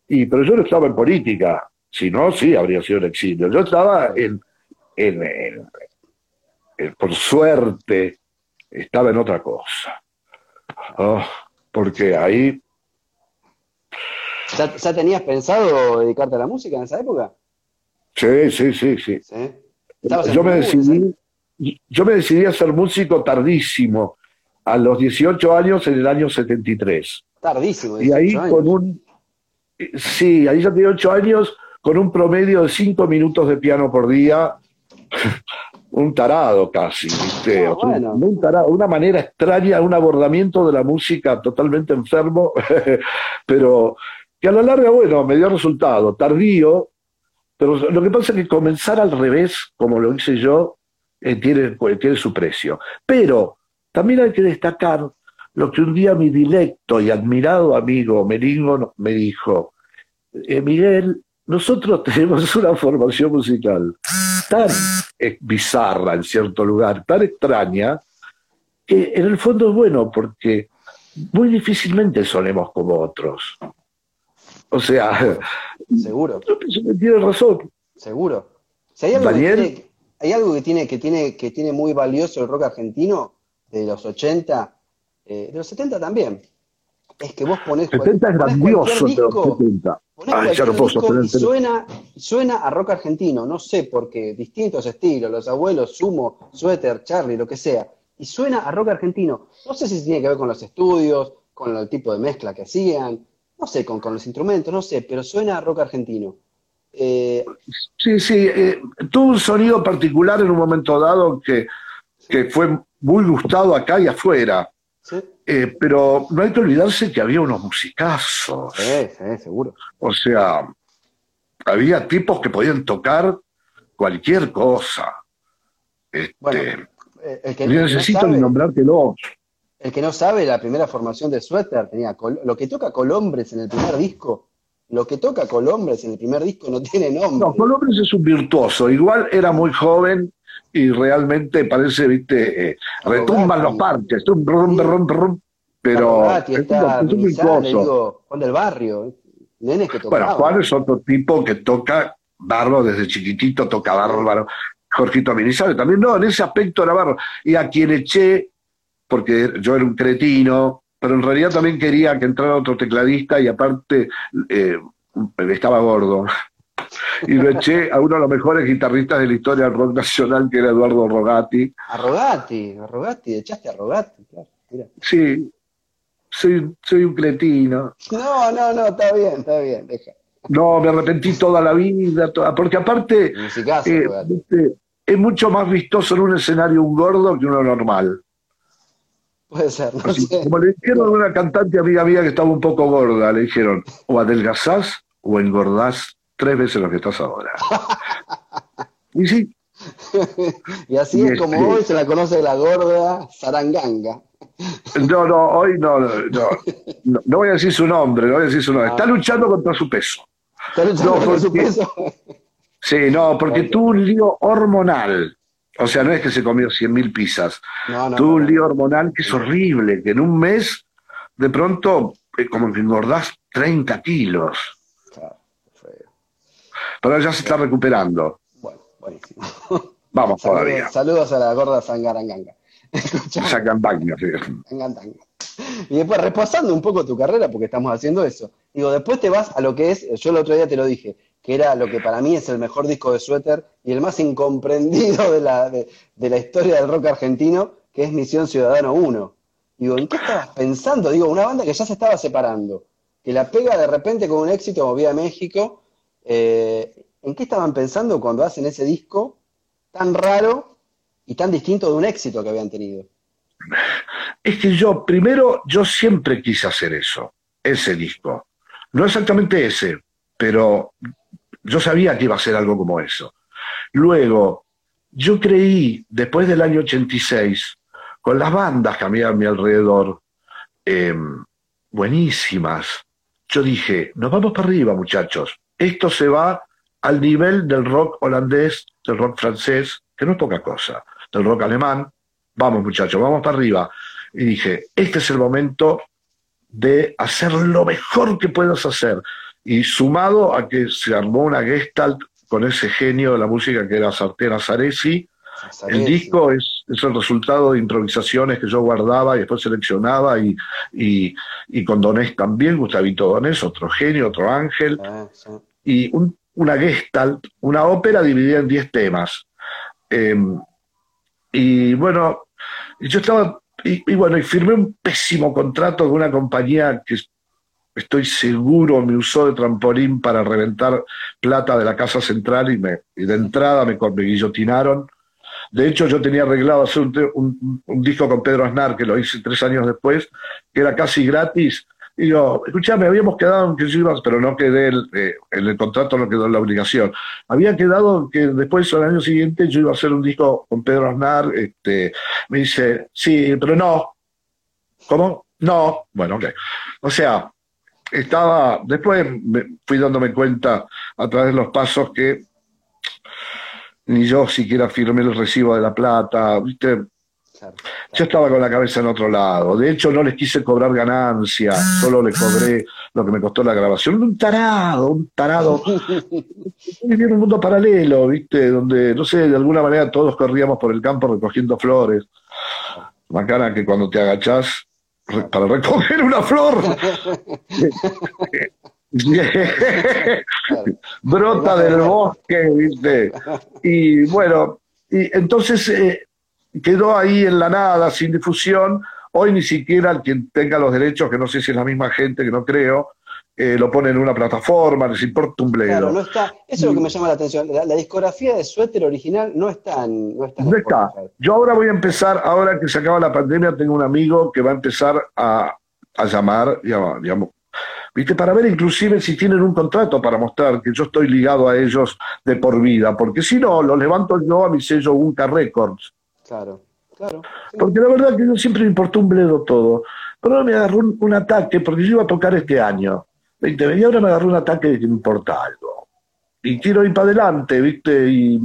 y, pero yo no estaba en política, si no, sí, habría sido el exilio. Yo estaba en, en, por suerte, estaba en otra cosa. Oh, porque ahí... ¿Ya, ¿Ya tenías pensado dedicarte a la música en esa época? Sí, sí, sí, sí. Yo, me decidí, yo me decidí a ser músico tardísimo, a los 18 años en el año 73. Tardísimo. Y ahí con un... Sí, ahí ya tenía 8 años con un promedio de 5 minutos de piano por día. un tarado casi, ¿viste? Ah, bueno. un tarado, una manera extraña, un abordamiento de la música totalmente enfermo, pero que a la larga, bueno, me dio resultado, tardío, pero lo que pasa es que comenzar al revés, como lo hice yo, eh, tiene, tiene su precio. Pero también hay que destacar lo que un día mi dilecto y admirado amigo Meringo me dijo, eh, Miguel, nosotros tenemos una formación musical tan eh, bizarra en cierto lugar, tan extraña, que en el fondo es bueno porque muy difícilmente sonemos como otros. O sea, Seguro, yo pienso que tiene razón. seguro. Si hay algo, que Daniel. tiene, hay algo que tiene, que tiene, que tiene muy valioso el rock argentino de los 80, eh, de los 70 también. Es que vos ponés, cual- 70 es grandioso disco, 70. Ponés Ay, ya no puedo disco y suena, suena a rock argentino, no sé por qué, distintos estilos, los abuelos, Sumo, Suéter, Charlie, lo que sea, y suena a rock argentino. No sé si tiene que ver con los estudios, con el tipo de mezcla que hacían, no sé, con, con los instrumentos, no sé, pero suena a rock argentino. Eh, Sí, sí, eh, tuvo un sonido particular en un momento dado que, que fue muy gustado acá y afuera. ¿sí? Eh, pero no hay que olvidarse que había unos musicazos. Sí, sí, seguro. O sea, había tipos que podían tocar cualquier cosa. Este, Bueno, el que, no necesito sabe- ni nombrártelo. El que no sabe, la primera formación de Suéter tenía lo que toca Colombres en el primer disco, lo que toca Colombres en el primer disco no tiene nombre. No, Colombres es un virtuoso. Igual era muy joven y realmente parece, viste, eh, retumban los parches, rum, Sí. rum, rum, pero está es un virtuoso. digo, Juan del Barrio, nenes que tocaban. Bueno, Juan es otro tipo que toca bárbaro desde chiquitito, toca bárbaro. Jorgito Minizales también, no, en ese aspecto era bárbaro. Y a quien eché, porque yo era un cretino, pero en realidad también quería que entrara otro tecladista y aparte eh, estaba gordo. Y lo eché a uno de los mejores guitarristas de la historia del rock nacional, que era Eduardo Rogati. A Rogati, a Rogati, echaste a Rogati, claro. mira. Sí, soy, soy un cretino. No, no, no, está bien, está bien, deja. No, me arrepentí toda la vida, toda- porque aparte eh, es mucho más vistoso en un escenario un gordo que uno normal. Puede ser, no Así, sé. como le dijeron a una cantante amiga mía que estaba un poco gorda, le dijeron, o adelgazás o engordás tres veces lo que estás ahora. y sí, Y así y es como este- hoy se la conoce la gorda Saranganga. no, no, hoy no, no, no, no voy a decir su nombre, no voy a decir su nombre. Está luchando contra su peso. ¿Está luchando No, por su peso? Sí, no, porque tuvo un lío hormonal. O sea, no es que se comió 100.000 pizzas. No, no, tuvo un lío hormonal que es horrible, que en un mes, de pronto, eh, como que engordás 30 kilos. Claro. Pero ya se está recuperando. Bueno, buenísimo. Vamos todavía. Saludos, saludos a la gorda Sangaranganga. Baños. sí. Sangaranganga. Y después, repasando un poco tu carrera, porque estamos haciendo eso. Digo, después te vas a lo que es, yo el otro día te lo dije, que era lo que para mí es el mejor disco de Suéter y el más incomprendido de la, de, la historia del rock argentino, que es Misión Ciudadano 1. Digo, ¿en qué estabas pensando? Digo, una banda que ya se estaba separando, que la pega de repente con un éxito como Vía México. eh, ¿En qué estaban pensando cuando hacen ese disco tan raro y tan distinto de un éxito que habían tenido? Es que yo, primero, yo siempre quise hacer eso, ese disco. No exactamente ese, pero yo sabía que iba a ser algo como eso. Luego, yo creí, después del año 86, con las bandas que había a mi alrededor, eh, buenísimas, yo dije, nos vamos para arriba, muchachos. Esto se va al nivel del rock holandés, del rock francés, que no es poca cosa, del rock alemán. Vamos, muchachos, vamos para arriba. Y dije, este es el momento de hacer lo mejor que puedas hacer. Y sumado a que se armó una gestalt con ese genio de la música que era Sartera Saresi, el disco es, es el resultado de improvisaciones que yo guardaba y después seleccionaba y, y, y con Donés también, Gustavito Donés, otro genio, otro ángel, Ah, sí. y un- una gestalt, una ópera dividida en 10 temas. Eh, y bueno, yo estaba, y, y bueno, y firmé un pésimo contrato con una compañía que estoy seguro me usó de trampolín para reventar plata de la Casa Central y, me, y de entrada me, guillotinaron. De hecho, yo tenía arreglado hacer un, disco con Pedro Aznar, que lo hice tres años después, que era casi gratis. Y yo, escuchame, habíamos quedado en que yo iba, pero no quedé, el, eh, en el contrato no quedó la obligación. Había quedado que después, al año siguiente, yo iba a hacer un disco con Pedro Aznar. Este, me dice, sí, pero no. ¿Cómo? No. Bueno, ok. O sea, estaba, después me fui dándome cuenta a través de los pasos que ni yo siquiera firmé el recibo de la plata, ¿viste? Yo estaba con la cabeza en otro lado. De hecho, no les quise cobrar ganancia, solo les cobré lo que me costó la grabación. Un tarado, un tarado. Vivía en un mundo paralelo, ¿viste? Donde, no sé, de alguna manera todos corríamos por el campo recogiendo flores. Bacana que cuando te agachás para recoger una flor. Brota del bosque, ¿viste? Y bueno, y entonces eh, quedó ahí en la nada, sin difusión. Hoy ni siquiera quien tenga los derechos, que no sé si es la misma gente, que no creo, eh, lo pone en una plataforma, les importa un bledo. Claro, no está, eso es lo que me llama la atención. La, discografía de Suéter original no está en. No está. no está. Yo ahora voy a empezar, ahora que se acaba la pandemia, tengo un amigo que va a empezar a, a llamar, digamos, ¿viste? Para ver inclusive si tienen un contrato para mostrar que yo estoy ligado a ellos de por vida, porque si no, los levanto yo a mi sello Unca Records. Claro, claro. Porque la verdad que yo siempre me importó un bledo todo. Pero me agarró un, ataque, porque yo iba a tocar este año. Y ahora me agarró un ataque de que me importa algo. Y quiero ir para adelante, ¿viste? Y.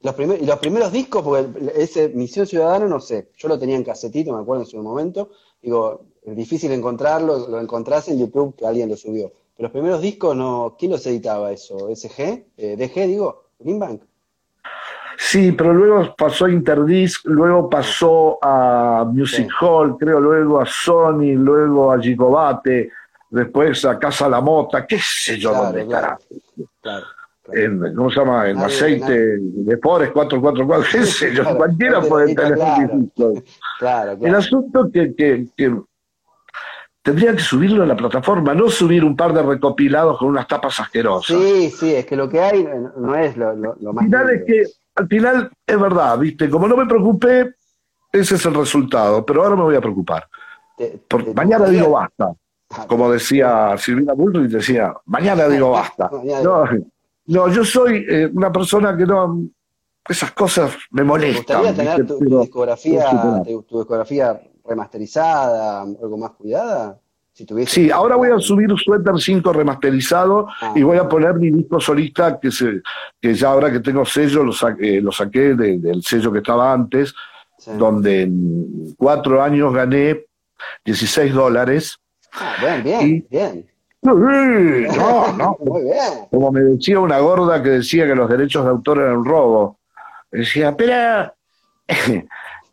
Los, y los primeros discos, porque ese Misión Ciudadana, no sé, yo lo tenía en casetito, me acuerdo en su momento, digo, es difícil encontrarlo, lo encontrás en YouTube, que alguien lo subió. Pero los primeros discos, no ¿quién los editaba eso? ¿SG? Eh, ¿DG, digo? ¿Greenbank? Sí, pero luego pasó a Interdisc, luego pasó a Music Hall, creo, luego a Sony, luego a Gigobate, después a Casa La Mota, qué sé yo dónde claro, En, ¿Cómo se llama? En aceite de Pores 444, qué sé yo, cualquiera puede tener un Claro, El asunto que, que, que tendría que subirlo a la plataforma, no subir un par de recopilados con unas tapas asquerosas. Sí, sí, es que lo que hay no es lo, lo, más. Final es que, al final, es verdad, ¿viste? Como no me preocupé, ese es el resultado, pero ahora me voy a preocupar. mañana digo basta. Como decía Silvina Bullrich, decía, mañana digo basta. No, yo soy eh, una persona que no. Esas cosas me molestan. ¿Te gustaría tener tu, discografía, tu, discografía remasterizada, algo más cuidada? Si sí, ahora voy a subir Sweater 5 remasterizado ah. y voy a poner mi disco solista que, se, que ya ahora que tengo sello lo, saqué, lo saqué del sello que estaba antes, donde en cuatro años gané 16 dólares Ah, bien, bien, bien. No, no. Muy bien. Como me decía una gorda que decía que los derechos de autor eran un robo. Decía, pero,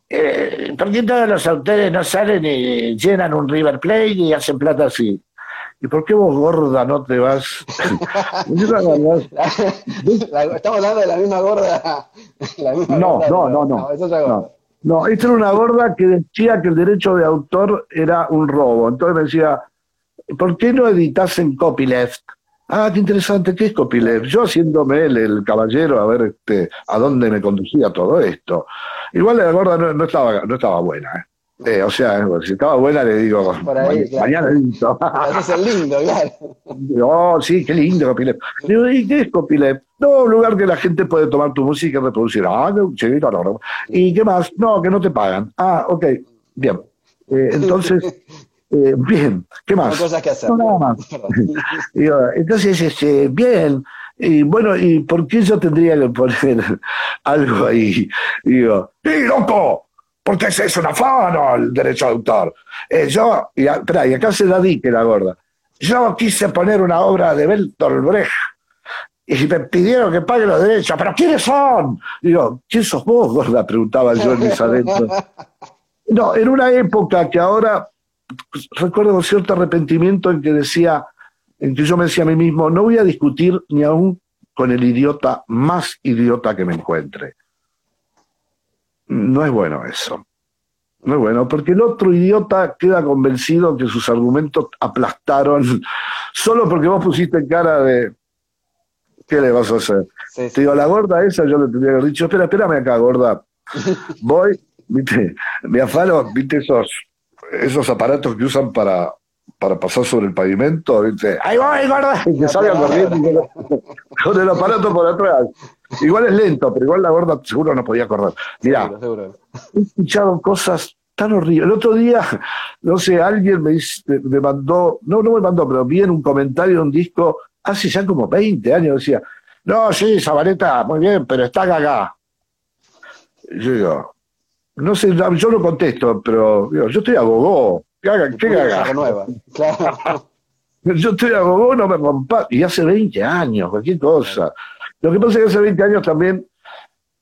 eh, ¿por qué todos los autores no salen y llenan un River Plate y hacen plata así? ¿Y por qué vos, gorda, no te vas? Estamos hablando de la misma gorda. no, no, no, no, no. No, esta era una gorda que decía que el derecho de autor era un robo. Entonces me decía, ¿por qué no editas en copyleft? Ah, qué interesante, ¿qué es copyleft? Yo haciéndome el, el caballero a ver este, a dónde me conducía todo esto. Igual la gorda no, estaba, no estaba buena, ¿eh? Eh, o sea, si estaba buena le digo, mañana lindo. es el lindo, claro. Oh, sí, qué lindo Copyleft. Digo, ¿y qué es Copyleft? No, un lugar que la gente puede tomar tu música y reproducir. Ah, no, no, no. ¿Y qué más? No, que no te pagan. Ah, ok, bien. Eh, entonces, eh, bien, ¿qué más? No cosas que hacer. No, nada más. digo, entonces, este, bien. Y bueno, ¿y por qué yo tendría que poner algo ahí? Digo, ¡sí, loco! Porque ese es un afano el derecho de autor. Eh, yo, y, espera, y acá se da que la gorda. Yo quise poner una obra de Bertolt Brecht y me pidieron que pague los derechos, pero ¿quiénes son? Digo, ¿quién sos vos, gorda? Preguntaba yo en mis adentros. No, en una época que ahora recuerdo con cierto arrepentimiento en que decía, en que yo me decía a mí mismo, no voy a discutir ni aún con el idiota más idiota que me encuentre. No es bueno eso. No es bueno, porque el otro idiota queda convencido que sus argumentos aplastaron solo porque vos pusiste cara de. ¿Qué le vas a hacer? Te digo, a la gorda esa yo le tendría que haber dicho, espera, espérame acá, gorda. Voy, viste, me afano, viste esos, esos aparatos que usan para, para pasar sobre el pavimento, ¿viste? ¡Ahí voy, gorda! Y que salga corriendo con el aparato por atrás. Igual es lento, pero igual la gorda seguro no podía correr. Mirá, he escuchado cosas tan horribles. El otro día, no sé, alguien me, me mandó, no, no me mandó, pero vi en un comentario un disco hace ya como 20 años, decía, no, sí, Zabaleta, muy bien, pero está acá. Yo digo, no sé, yo no contesto, pero yo estoy a gogó. ¿Qué haga? ¿Qué haga? Nueva. Claro. Yo estoy a gogó, no me rompa. Y hace 20 años, cualquier cosa. Lo que pasa es que hace 20 años también,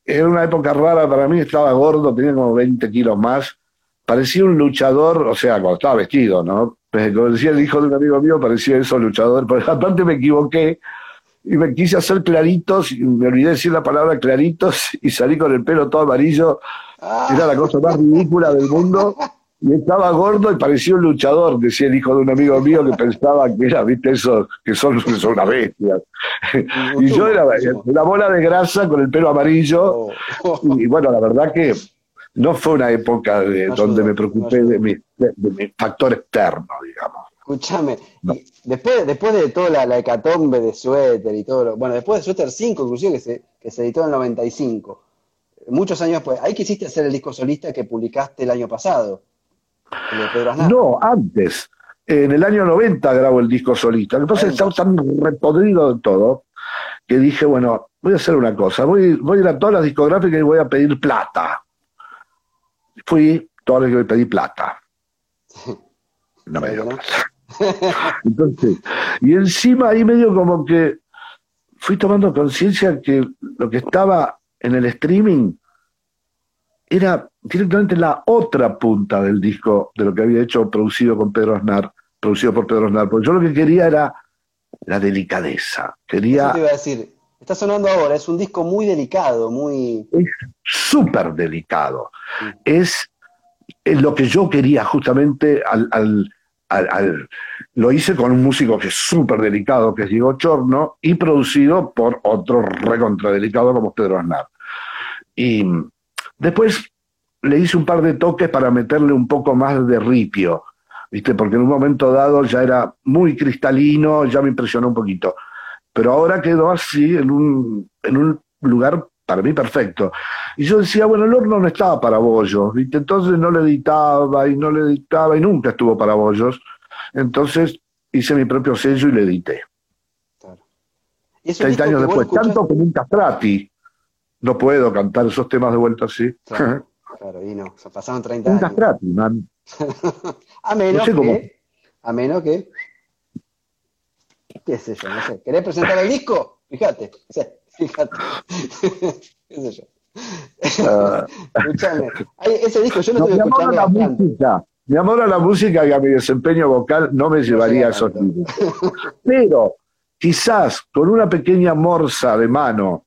era una época rara para mí, estaba gordo, tenía como 20 kilos más. Parecía un luchador, o sea, cuando estaba vestido, ¿no? Como decía el hijo de un amigo mío, parecía eso luchador. Pero aparte me equivoqué y me quise hacer claritos, y me olvidé decir la palabra claritos y salí con el pelo todo amarillo. Era la cosa más ridícula del mundo. Y estaba gordo y parecía un luchador, decía el hijo de un amigo mío que pensaba que era, viste, eso, que son, son una bestia. Y yo era una bola de grasa con el pelo amarillo. Y bueno, la verdad que no fue una época de, donde me preocupé de mi, de, factor externo, digamos. Escúchame, después, después de toda la, la, hecatombe de Suéter y todo, bueno, después de Suéter 5, inclusive, que se, que se editó en el 95, muchos años después, ahí quisiste hacer el disco solista que publicaste el año pasado. No, antes. En el año 90 grabo el disco solista. Lo que pasa es que estaba tan repodrido de todo que dije, bueno, voy a hacer una cosa. Voy, voy a ir a todas las discográficas y voy a pedir plata. Fui, todas las que pedí plata. No me dio plata. Entonces, y encima ahí medio como que fui tomando conciencia que lo que estaba en el streaming era directamente la otra punta del disco de lo que había hecho producido con Pedro Aznar, producido por Pedro Aznar, porque yo lo que quería era la delicadeza. Quería... te iba a decir, está sonando ahora, es un disco muy delicado, muy... Es súper delicado. Es, lo que yo quería justamente al, al, lo hice con un músico que es súper delicado, que es Diego Chorno, y producido por otro recontradelicado como Pedro Aznar. Y Después le hice un par de toques para meterle un poco más de ripio, ¿viste? Porque en un momento dado ya era muy cristalino, ya me impresionó un poquito. Pero ahora quedó así en un, en un lugar para mí perfecto. Y yo decía, bueno, el horno no estaba para bollos, ¿viste? Entonces no le editaba y no le editaba y nunca estuvo para bollos. Entonces hice mi propio sello y le edité. Claro. 30 años después, tanto como un castrati no puedo cantar esos temas de vuelta así. Claro, y no, se pasaron 30 años. gratis, man. a menos que, a menos que, qué sé yo, no sé, ¿querés presentar el disco? Fíjate, fíjate, qué sé yo. Uh, Escuchame, ese disco yo no, no estoy escuchando la música. Mi amor a la música y a mi desempeño vocal no me llevaría a esos Pero quizás con una pequeña morsa de mano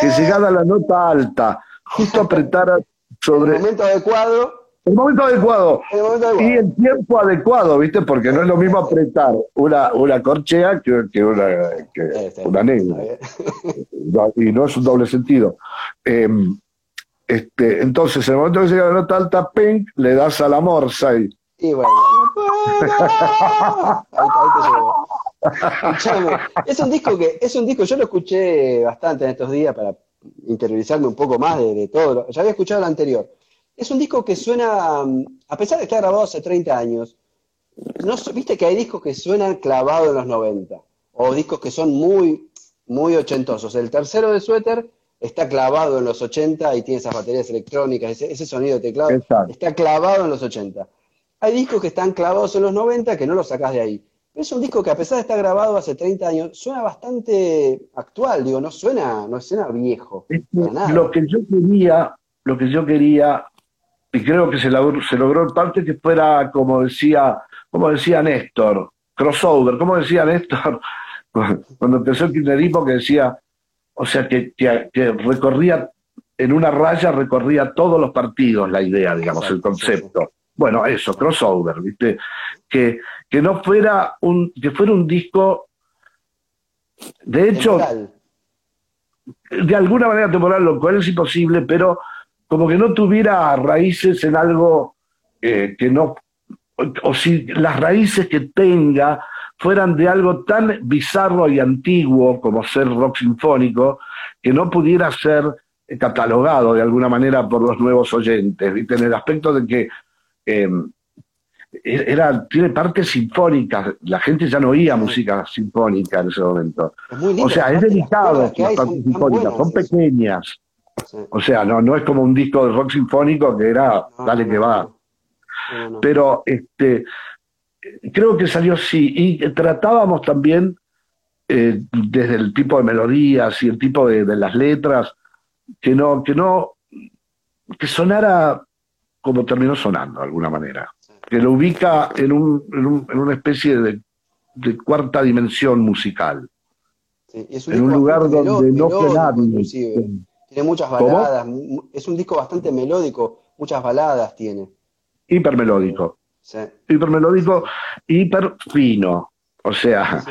que eh. llegada a la nota alta, justo apretara sobre... El momento adecuado. El momento adecuado. Y el tiempo adecuado, ¿viste? Porque no es lo mismo apretar una, una corchea que, una, que una negra. y no es un doble sentido. Em, este, entonces, en el momento que llega la nota alta, ping, le das a la morsa y... Y bueno. Es un disco que, es un disco, yo lo escuché bastante en estos días para interiorizarme un poco más de, todo. ya había escuchado el anterior. Es un disco que suena, a pesar de estar grabado hace 30 años, no, viste que hay discos que suenan clavados en los 90, o discos que son muy, muy ochentosos. El tercero de Suéter está clavado en los 80 y tiene esas baterías electrónicas, ese, sonido de teclado, está clavado en los 80. Hay discos que están clavados en los 90 que no los sacás de ahí. Es un disco que a pesar de estar grabado hace 30 años, suena bastante actual, digo, no suena, no suena viejo. Lo que yo quería, lo que yo quería, y creo que se logró, se logró en parte que fuera como decía, como decía Néstor, crossover, como decía Néstor cuando empezó el kirchnerismo que decía, o sea, que, recorría en una raya, recorría todos los partidos la idea, digamos, el concepto. Bueno, eso, crossover, ¿viste? Que, que no fuera un, que fuera un disco, de hecho, de alguna manera temporal, lo cual es imposible, pero como que no tuviera raíces en algo eh, que no, o si las raíces que tenga fueran de algo tan bizarro y antiguo como ser rock sinfónico, que no pudiera ser catalogado de alguna manera por los nuevos oyentes, ¿viste? en el aspecto de que em, era, tiene partes sinfónicas, la gente ya no oía música sinfónica en ese momento. o sea, es delicado las partes sinfónicas, son pequeñas. O sea, no, no es como un disco de rock sinfónico que era dale que va. Pero este creo que salió así. Y tratábamos también eh, desde el tipo de melodías y el tipo de, las letras, que no, que no, que sonara como terminó sonando de alguna manera. Que lo ubica en, un, en, una especie de, cuarta dimensión musical. en un lugar donde no nadie. Tiene muchas baladas, es un disco bastante melódico, muchas baladas tiene. Hipermelódico. Sí. Hipermelódico, hiper fino. O sea,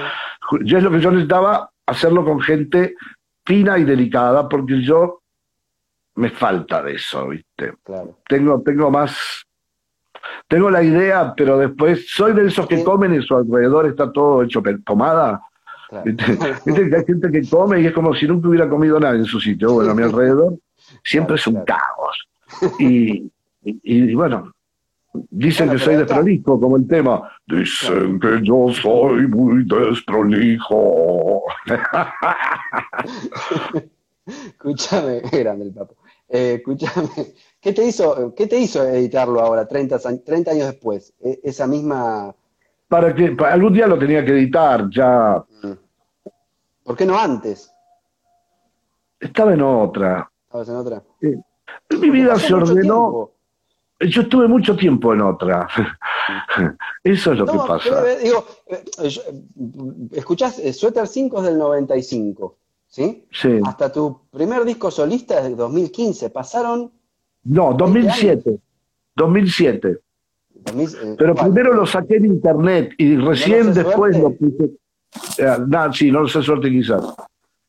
yo es lo que yo necesitaba, hacerlo con gente fina y delicada, porque yo me falta de eso, ¿viste? Tengo, tengo más, tengo la idea, pero después soy de esos que comen y su alrededor está todo hecho pomada. ¿Viste? hay gente que come y es como si nunca hubiera comido nada en su sitio. Bueno, a mi alrededor siempre es un caos. Y, y, bueno, dicen que soy desprolijo, como el tema. Dicen que yo soy muy desprolijo. escúchame, grande el papo. Eh, escúchame, ¿qué te, hizo, ¿qué te hizo editarlo ahora, 30, 30 años después? E, esa misma para que algún día lo tenía que editar, ya. ¿Por qué no antes? Estaba en otra. ¿Estabas en otra? Mi vida se ordenó. Yo estuve mucho tiempo en otra. Eso es lo que pasa. Eh, digo, eh, eh, escuchás Sweater 5 es del 95, ¿sí? Sí. Hasta tu primer disco solista es del 2015. Pasaron. No, 2007. 2007. Eh, Pero primero lo saqué en internet y recién después lo puse. Eh, sí, no lo sé suerte quizás.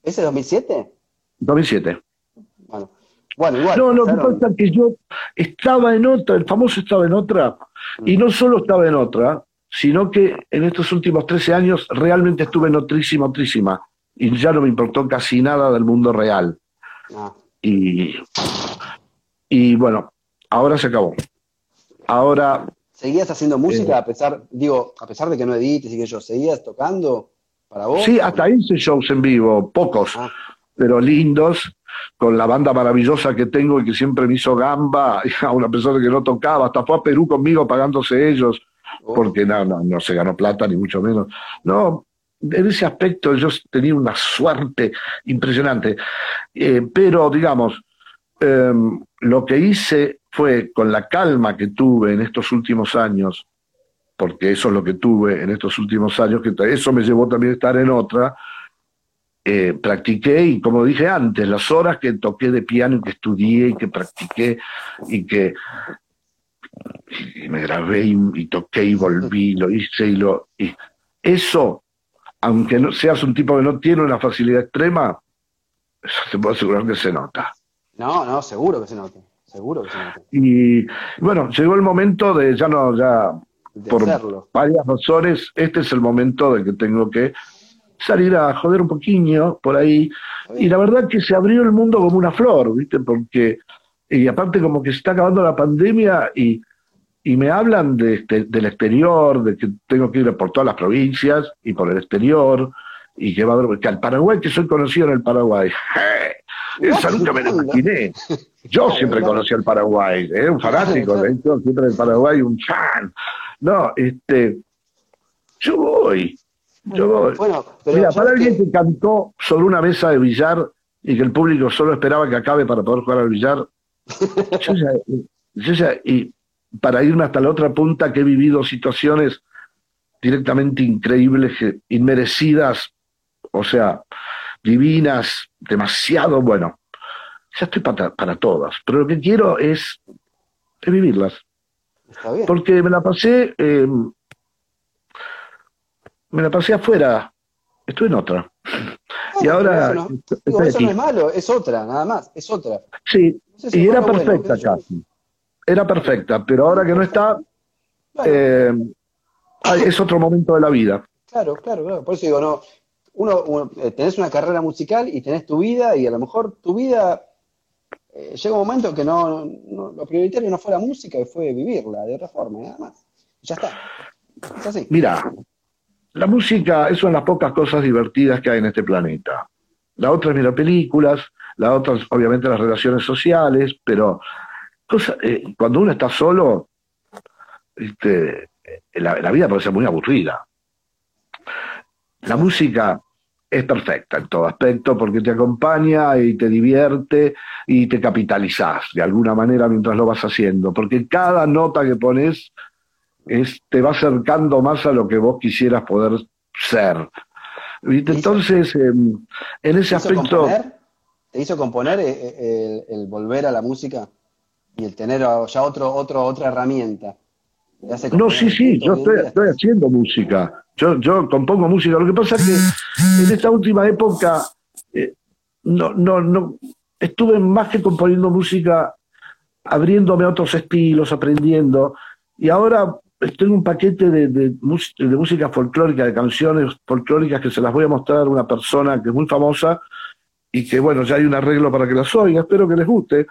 ¿Ese 2007? 2007. Bueno, bueno igual. No, lo que pasa es que yo estaba en otra, el famoso estaba en otra, y no solo estaba en otra, sino que en estos últimos 13 años realmente estuve en otrísima, otrísima, y ya no me importó casi nada del mundo real. Ah. Y, y bueno, ahora se acabó. Ahora ¿Seguías haciendo música a pesar, digo, a pesar de que no edites y que yo, ¿seguías tocando para vos? Sí, hasta hice shows en vivo, pocos, ah. pero lindos, con la banda maravillosa que tengo y que siempre me hizo gamba, a una persona que no tocaba, hasta fue a Perú conmigo pagándose ellos, oh. porque no, no, no se ganó plata, ni mucho menos. No, en ese aspecto yo tenía una suerte impresionante. Eh, pero, digamos, em, lo que hice fue con la calma que tuve en estos últimos años, porque eso es lo que tuve en estos últimos años, que eso me llevó también a estar en otra, eh, practiqué y como dije antes, las horas que toqué de piano y que estudié y que practiqué y que me grabé y, toqué y volví, lo hice y lo... Y eso, aunque no seas un tipo que no tiene una facilidad extrema, eso te puedo asegurar que se nota. No, no, seguro que se nota. Seguro que Y bueno, llegó el momento de ya no, ya por varias razones, este es el momento de que tengo que salir a joder un poquillo por ahí. Y la verdad que se abrió el mundo como una flor, ¿viste? Porque, y aparte como que se está acabando la pandemia y, y me hablan de este, del exterior, de que tengo que ir por todas las provincias y por el exterior, y que va a haber, que al Paraguay, que soy conocido en el Paraguay. Esa nunca me la imaginé. Yo siempre conocí al Paraguay, era un fanático, de hecho, siempre el Paraguay, un chan. No, este, yo voy, yo voy. Mira, para alguien que cantó sobre una mesa de billar y que el público solo esperaba que acabe para poder jugar al billar, yo ya, yo ya, y para irme hasta la otra punta que he vivido situaciones directamente increíbles, inmerecidas, o sea, divinas, demasiado, bueno, ya estoy para, para todas, pero lo que quiero es, vivirlas. Porque me la pasé, em, me la pasé afuera, estoy en otra. y ahora... Eso, no, eso no es malo, es otra, nada más, es otra. Sí, y era perfecta casi. Era perfecta, pero ahora que no está, eh, es otro momento de la vida. Claro, claro, claro. Por eso digo, no, uno, eh, tenés una carrera musical y tenés tu vida y a lo mejor tu vida eh, llega un momento que no, lo prioritario no fue la música y fue vivirla de otra forma, nada más. Ya está. Es así. Mira, la música es una de las pocas cosas divertidas que hay en este planeta. La otra es mirar películas, la otra es obviamente las relaciones sociales, pero eh, cuando uno está solo, este, la, la vida puede ser muy aburrida. La música es perfecta en todo aspecto porque te acompaña y te divierte y te capitalizás de alguna manera mientras lo vas haciendo, porque cada nota que pones es, te va acercando más a lo que vos quisieras poder ser. Entonces, em, en ese aspecto... ¿Te hizo componer eh, eh, el, volver a la música y el tener ya otro, otro, otra herramienta? No, sí, sí, yo estoy, estoy haciendo música yo, yo compongo música. Lo que pasa es que en esta última época eh, no, no, no, estuve más que componiendo música, abriéndome a otros estilos, aprendiendo. Y ahora estoy en un paquete de, de, música folclórica, de canciones folclóricas que se las voy a mostrar a una persona que es muy famosa y que, bueno, ya hay un arreglo para que las oiga, espero que les guste.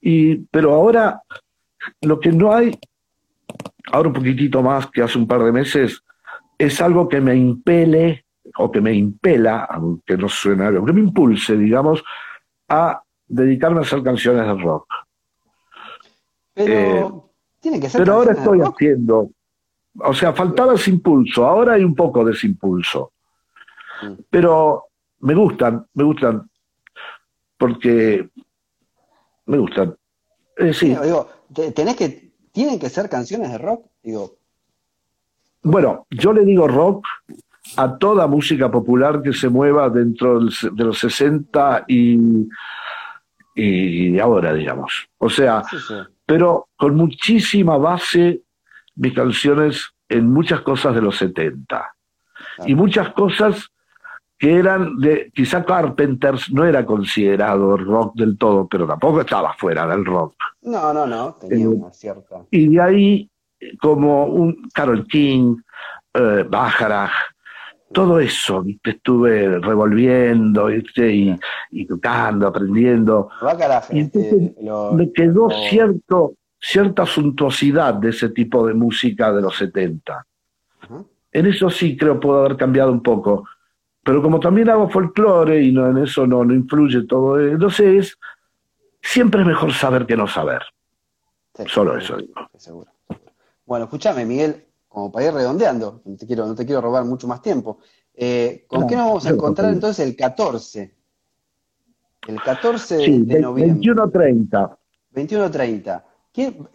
Y, pero ahora lo que no hay, ahora un poquitito más que hace un par de meses, es algo que me impele o que me impela, aunque no suena algo, que me impulse, digamos, a dedicarme a hacer canciones de rock. Pero, eh, tiene que ser pero ahora estoy haciendo, o sea, faltaba ese impulso, ahora hay un poco de ese impulso. Mm. Pero me gustan, me gustan, porque me gustan. Eh, sí. digo, tenés que, tienen que ser canciones de rock, digo, bueno, yo le digo rock a toda música popular que se mueva dentro de los 60 y, y ahora, digamos. O sea, pero con muchísima base mis canciones en muchas cosas de los 70. Y muchas cosas que eran de, quizá Carpenters no era considerado rock del todo, pero tampoco estaba fuera del rock. No, no, no, tenía eh, una cierta. Y de ahí como un Carol King, eh, todo eso, estuve revolviendo y, y, tocando, aprendiendo. y este, me quedó cierto, cierta suntuosidad de ese tipo de música de los 70. En eso sí creo puedo haber cambiado un poco. Pero como también hago folclore y no, en eso no, no influye todo, entonces siempre es mejor saber que no saber. Solo eso digo. Seguro. Bueno, escúchame, Miguel, como para ir redondeando, no te quiero, no te quiero robar mucho más tiempo. Eh, ¿Con qué nos vamos a encontrar entonces el 14? El 14 de, noviembre. 21.30. 21.30.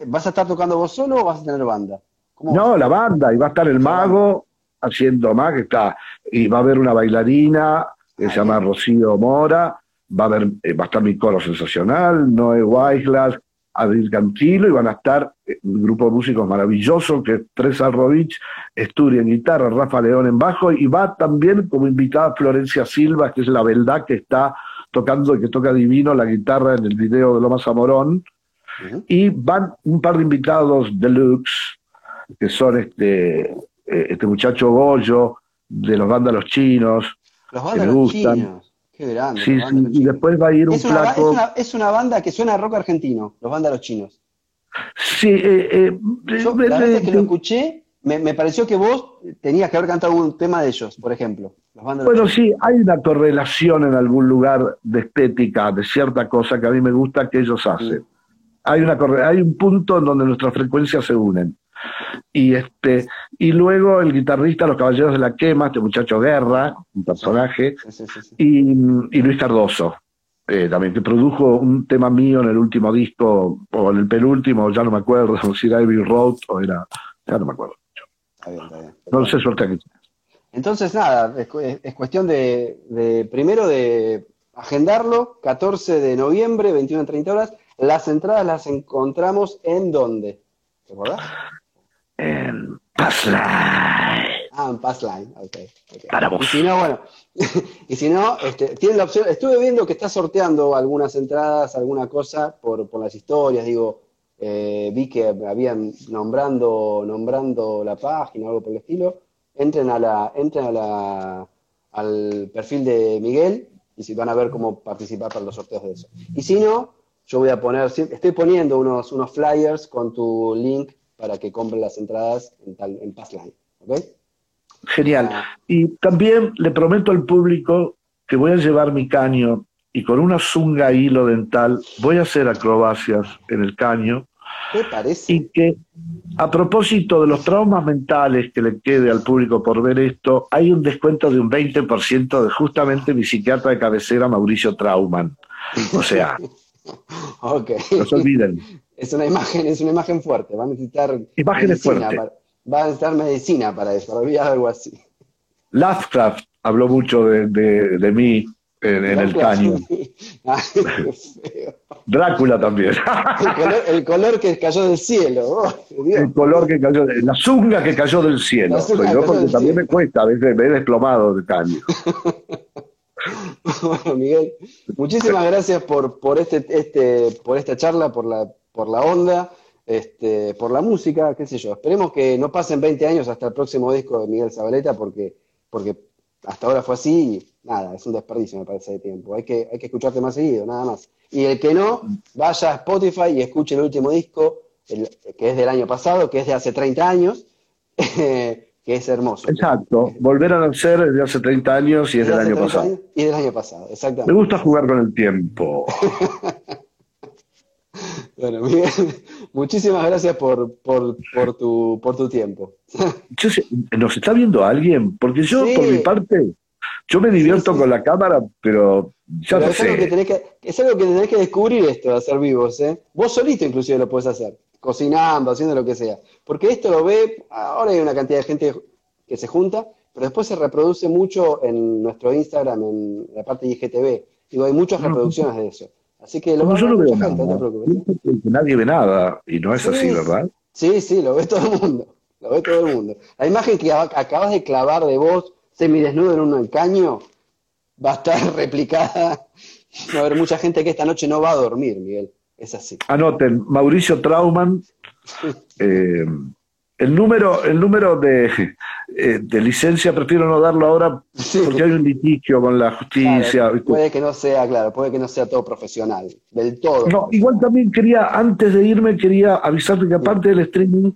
¿Vas a estar tocando vos solo o vas a tener banda? No, la banda, y va a estar el mago haciendo más, que está, y va a haber una bailarina que se llama Rocío Mora, va a haber, eh, va a estar mi coro sensacional, Noé Weislas, Adil Cantilo y van a estar eh, un grupo de músicos maravilloso que es Teresa Rodich, Esturi en guitarra, Rafa León en bajo y va también como invitada Florencia Silva, que es la verdad que está tocando y que toca divino la guitarra en el video de Loma Zamorón. Y van un par de invitados deluxe, que son este, eh, este muchacho Goyo, de los vándalos chinos, los vándalos me gustan. Chinos. Qué grande. Sí, sí, y después va a ir un flaco. es, una, banda que suena a rock argentino, los vándalos chinos. Sí, eh, eh, la vez que lo escuché, me, pareció que vos tenías que haber cantado un tema de ellos, por ejemplo. bueno, sí, hay una correlación en algún lugar de estética, de cierta cosa que a mí me gusta que ellos hacen. Hay, una hay un punto en donde nuestras frecuencias se unen. Y, este, y luego el guitarrista Los Caballeros de la Quema, este muchacho Guerra, un personaje, Y, Luis Cardoso, eh, también, que produjo un tema mío en el último disco, o en el penúltimo, ya no me acuerdo, si era Abbey Road o era, ya no me acuerdo. No sé, suerte que Entonces, nada, es, cuestión de, de, primero de agendarlo, 14 de noviembre, 21 a 30 horas. Las entradas las encontramos en dónde? ¿Te acordás? En Past Lives. Ah, en Pass Line, ok. Para Y si no, bueno, y si no, este, tiene la opción, estuve viendo que está sorteando algunas entradas, alguna cosa por, por las historias, digo, eh, vi que habían nombrando, nombrando la página o algo por el estilo, entren a la, entren a la, al perfil de Miguel y si van a ver cómo participar para los sorteos de eso. Y si no, yo voy a poner, estoy poniendo unos, unos flyers con tu link para que compren las entradas en, tal, en Passline, ¿ok? Genial. Y también le prometo al público que voy a llevar mi caño y con una zunga hilo dental voy a hacer acrobacias en el caño. ¿Qué parece? Y que a propósito de los traumas mentales que le quede al público por ver esto, hay un descuento de un 20% de justamente mi psiquiatra de cabecera, Mauricio Trauman. O sea, ok. no se olviden. Es una imagen, es una imagen fuerte, va a necesitar Imágenes medicina para- va a necesitar medicina para eso, para olvidar algo así. Lovecraft habló mucho de, de- de mí en, en el caño. Ay, qué feo. Drácula también. El color, el color que cayó del cielo. oh, Dios. el color que cayó, la zunga que cayó del cielo. Yo cayó porque del también cielo. me cuesta a veces me he desplomado de caño. Bueno, Miguel, muchísimas gracias por, por, este, este, por esta charla, por la, por la onda, este, por la música, qué sé yo. Esperemos que no pasen 20 años hasta el próximo disco de Miguel Zabaleta, porque, porque hasta ahora fue así y nada, es un desperdicio, me parece, de tiempo. Hay que, hay que escucharte más seguido, nada más. Y el que no, vaya a Spotify y escuche el último disco, el- que es del año pasado, que es de hace 30 años, que es hermoso. Exacto. Volver a nacer desde hace 30 años y es De del año 30 pasado. años Y del año pasado, exactamente. Me gusta jugar con el tiempo. Bueno, Miguel, muchísimas gracias por, por, por, tu, por tu tiempo. Yo sé, ¿Nos está viendo alguien? Porque yo, Sí. por mi parte, yo me divierto sí. con la cámara, pero ya Pero no es, algo que sé. tenés que, es algo que tenés que descubrir esto de hacer vivos, ¿eh? Vos solito inclusive lo puedes hacer, cocinando, haciendo lo que sea. Porque esto lo ve, ahora hay una cantidad de gente que se junta, pero después se reproduce mucho en nuestro Instagram, en la parte de IGTV. Digo, hay muchas No, reproducciones de eso. Así que lo Como yo no veo no nada. Que Nadie ve nada. Y no es Sí, así, sí. ¿verdad? Sí, sí, lo ve todo el mundo. Lo ve todo el mundo. La imagen que ac- acabas de clavar de vos, semidesnudo en un caño, va a estar replicada. Va a haber mucha gente que esta noche no va a dormir, Miguel. Es así. Anoten, Mauricio Trauman. eh, el número, el número de, eh, de licencia prefiero no darlo ahora Sí. porque hay un litigio con la justicia. Puede que no sea, claro, puede que no sea todo profesional, del todo. No, igual también quería, antes de irme, quería avisarte que aparte del streaming,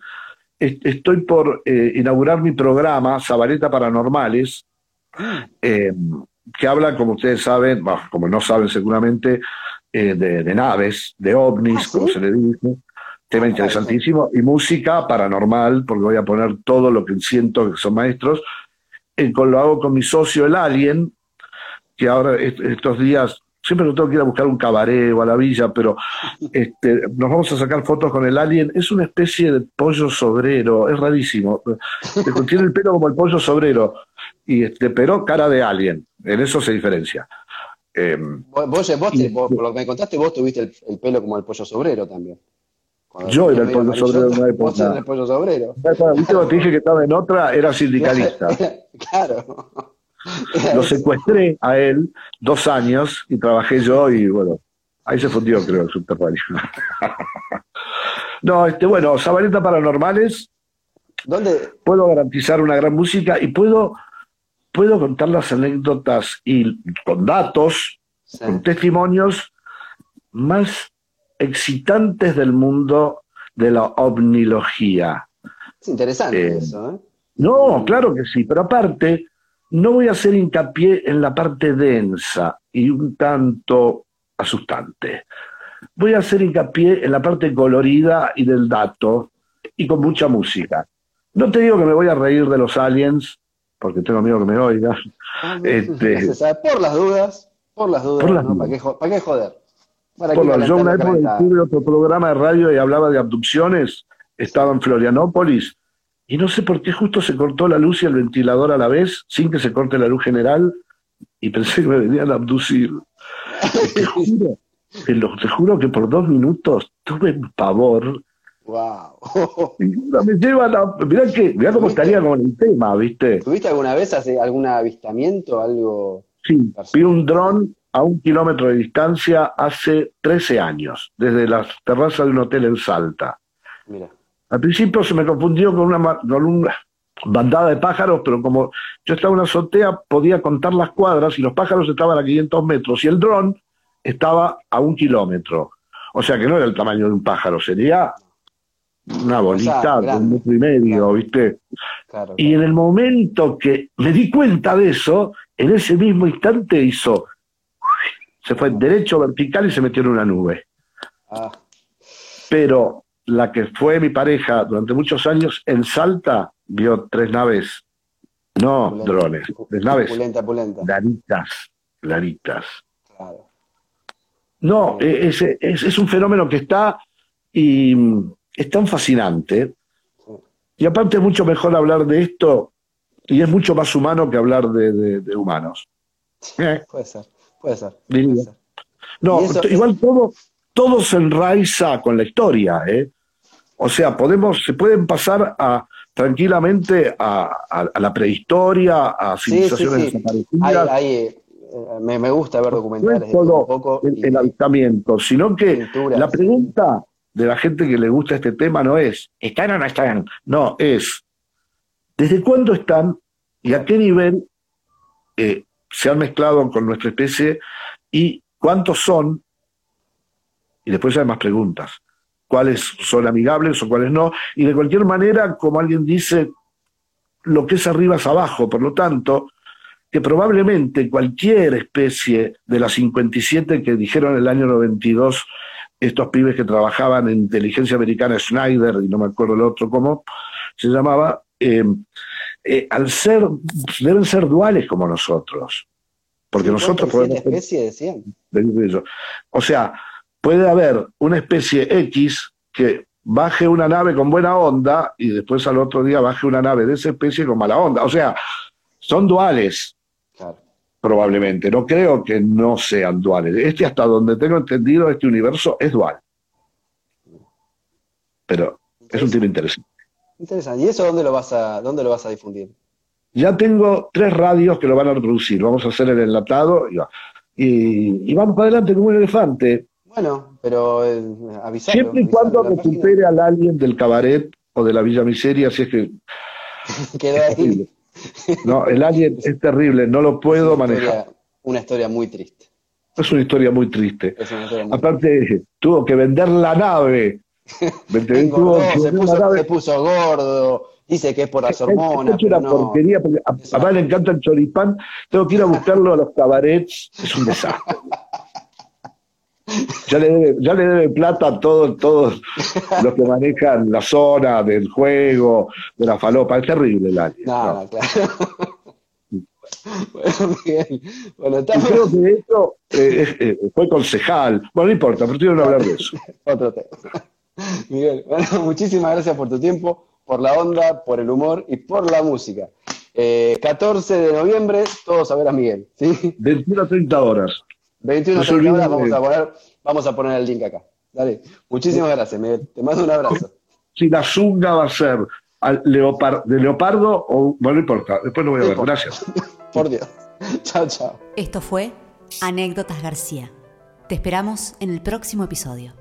est- estoy por eh, inaugurar mi programa, Zabaleta Paranormales, eh, que habla, como ustedes saben, bah, como no saben seguramente, eh, de, de naves, de ovnis, Ah, ¿sí? como se le dice. Tema interesantísimo. Y música paranormal, porque voy a poner todo lo que siento que son maestros. Eh, con- lo hago con mi socio, el Alien, que ahora est- estos días, siempre lo tengo que ir a buscar un cabaret o a la villa, pero este, nos vamos a sacar fotos con el alien. Es una especie de pollo sobrero, es rarísimo. Tiene el pelo como el pollo sobrero, y este, pero cara de alien. En eso se diferencia. Em, Vos, vos- vos Y- te- vos- por lo que me contaste, vos tuviste el, el pelo como el pollo sobrero también. Cuando Yo era el pollo sobrero en una amarillento, Vos época. eras el pollo sobrero. ¿viste cuando te dije que estaba en otra, era sindicalista. Claro. Lo secuestré a él dos años y trabajé yo y bueno, ahí se fundió creo el subterráneo. no, este, bueno, Zabaleta Paranormales, ¿Dónde? puedo garantizar una gran música y puedo, puedo contar las anécdotas y con datos, Sí. con testimonios más excitantes del mundo de la ovnilogía. Es interesante Eh, eso, ¿eh? No, claro que sí, pero aparte, no voy a hacer hincapié en la parte densa y un tanto asustante. Voy a hacer hincapié en la parte colorida y del dato y con mucha música. No te digo que me voy a reír de los aliens, porque tengo miedo que me este- No se sabe. Por las dudas, por las dudas, Por las ¿no? dudas. ¿Para, qué, jo- para qué joder? ¿Para Por qué lo- yo una época calentar? tuve otro programa de radio y hablaba de abducciones, estaba en Florianópolis, y no sé por qué justo se cortó la luz y el ventilador a la vez, sin que se corte la luz general, y pensé que me venían a abducir. Te juro, te, lo- te juro que por dos minutos tuve un pavor, Wow. me llevan a. Mirá, que, mirá cómo estaría con el tema, ¿viste? ¿Tuviste alguna vez hace algún avistamiento, algo? Sí, vi un dron a un kilómetro de distancia hace 13 años, desde la terraza de un hotel en Salta. Mira. Al principio se me confundió con una, con una bandada de pájaros, pero como yo estaba en una azotea, podía contar las cuadras y los pájaros estaban a 500 metros y el dron estaba a un kilómetro. O sea que no era el tamaño de un pájaro, sería una bolita de un metro y medio, ¿viste? y en el momento que me di cuenta de eso, en ese mismo instante hizo, se fue derecho, vertical y se metió en una nube. Ah. Pero la que fue mi pareja durante muchos años en Salta vio tres naves, no drones, tres naves claritas, claritas. No, es, es, un fenómeno que está y es tan fascinante. Y aparte es mucho mejor hablar de esto y es mucho más humano que hablar de, humanos. ¿Eh? Puede ser, puede ser. No, igual todo, todo se enraiza con la historia. ¿eh? O sea, podemos, se pueden pasar a, tranquilamente a, la prehistoria, a civilizaciones desaparecidas. Eh, me, gusta ver documentales. No es poco el, avistamiento, sino que la pregunta de la gente que le gusta este tema no es, ¿están o no están? No, es, ¿desde cuándo están y a qué nivel eh, se han mezclado con nuestra especie y cuántos son? Y después hay más preguntas cuáles son amigables o cuáles no, y de cualquier manera, como alguien dice, lo que es arriba es abajo, por lo tanto, que probablemente cualquier especie de las 57 que dijeron en el año 92 estos pibes que trabajaban en inteligencia americana, Schneider, y no me acuerdo el otro cómo se llamaba, eh, eh, al ser, deben ser duales como nosotros. Porque nosotros podemos... especie decían? O sea, puede haber una especie X que baje una nave con buena onda y después al otro día baje una nave de esa especie con mala onda. O sea, son duales. Probablemente. No creo que no sean duales. Este, hasta donde tengo entendido, este universo es dual. Pero es un tema interesante. Interesante. ¿Y eso dónde lo vas a, dónde lo vas a difundir? Ya tengo tres radios que lo van a reproducir. Vamos a hacer el enlatado y, y vamos para adelante como un elefante. Bueno, pero eh, Siempre y cuando recupere al alguien del cabaret o de la Villa Miseria, si es que. Quedó ahí. No, el alien es terrible, no lo puedo manejar. una historia muy triste. Es una historia muy triste. Aparte, tuvo que vender la nave. se, puso, gordo, dice que es por las hormonas. Es una porquería, porque a, papá le encanta el choripán, tengo que ir a buscarlo a los cabarets, es un desastre. Ya le debe, ya le debe plata a todos, todos los que manejan la zona del juego, de la falopa. Es terrible el año. No, claro. Bueno, Miguel. Bueno, estamos... Creo que eso eh, eh, fue concejal. Bueno, no importa, pero quiero hablar de eso. Otro tema. Miguel, bueno, muchísimas gracias por tu tiempo, por la onda, por el humor y por la música. 14 eh, de noviembre, todos a ver a Miguel. ¿sí? 21 a 30 horas. 21 no horas vamos a, poner, vamos a poner el link acá. Dale. Muchísimas gracias, Miguel. Te mando un abrazo. Si la zunga va a ser al de leopardo o. Bueno, no importa. Después lo voy a ver. Gracias. Por Dios. Chao, chao. Esto fue Anécdotas García. Te esperamos en el próximo episodio.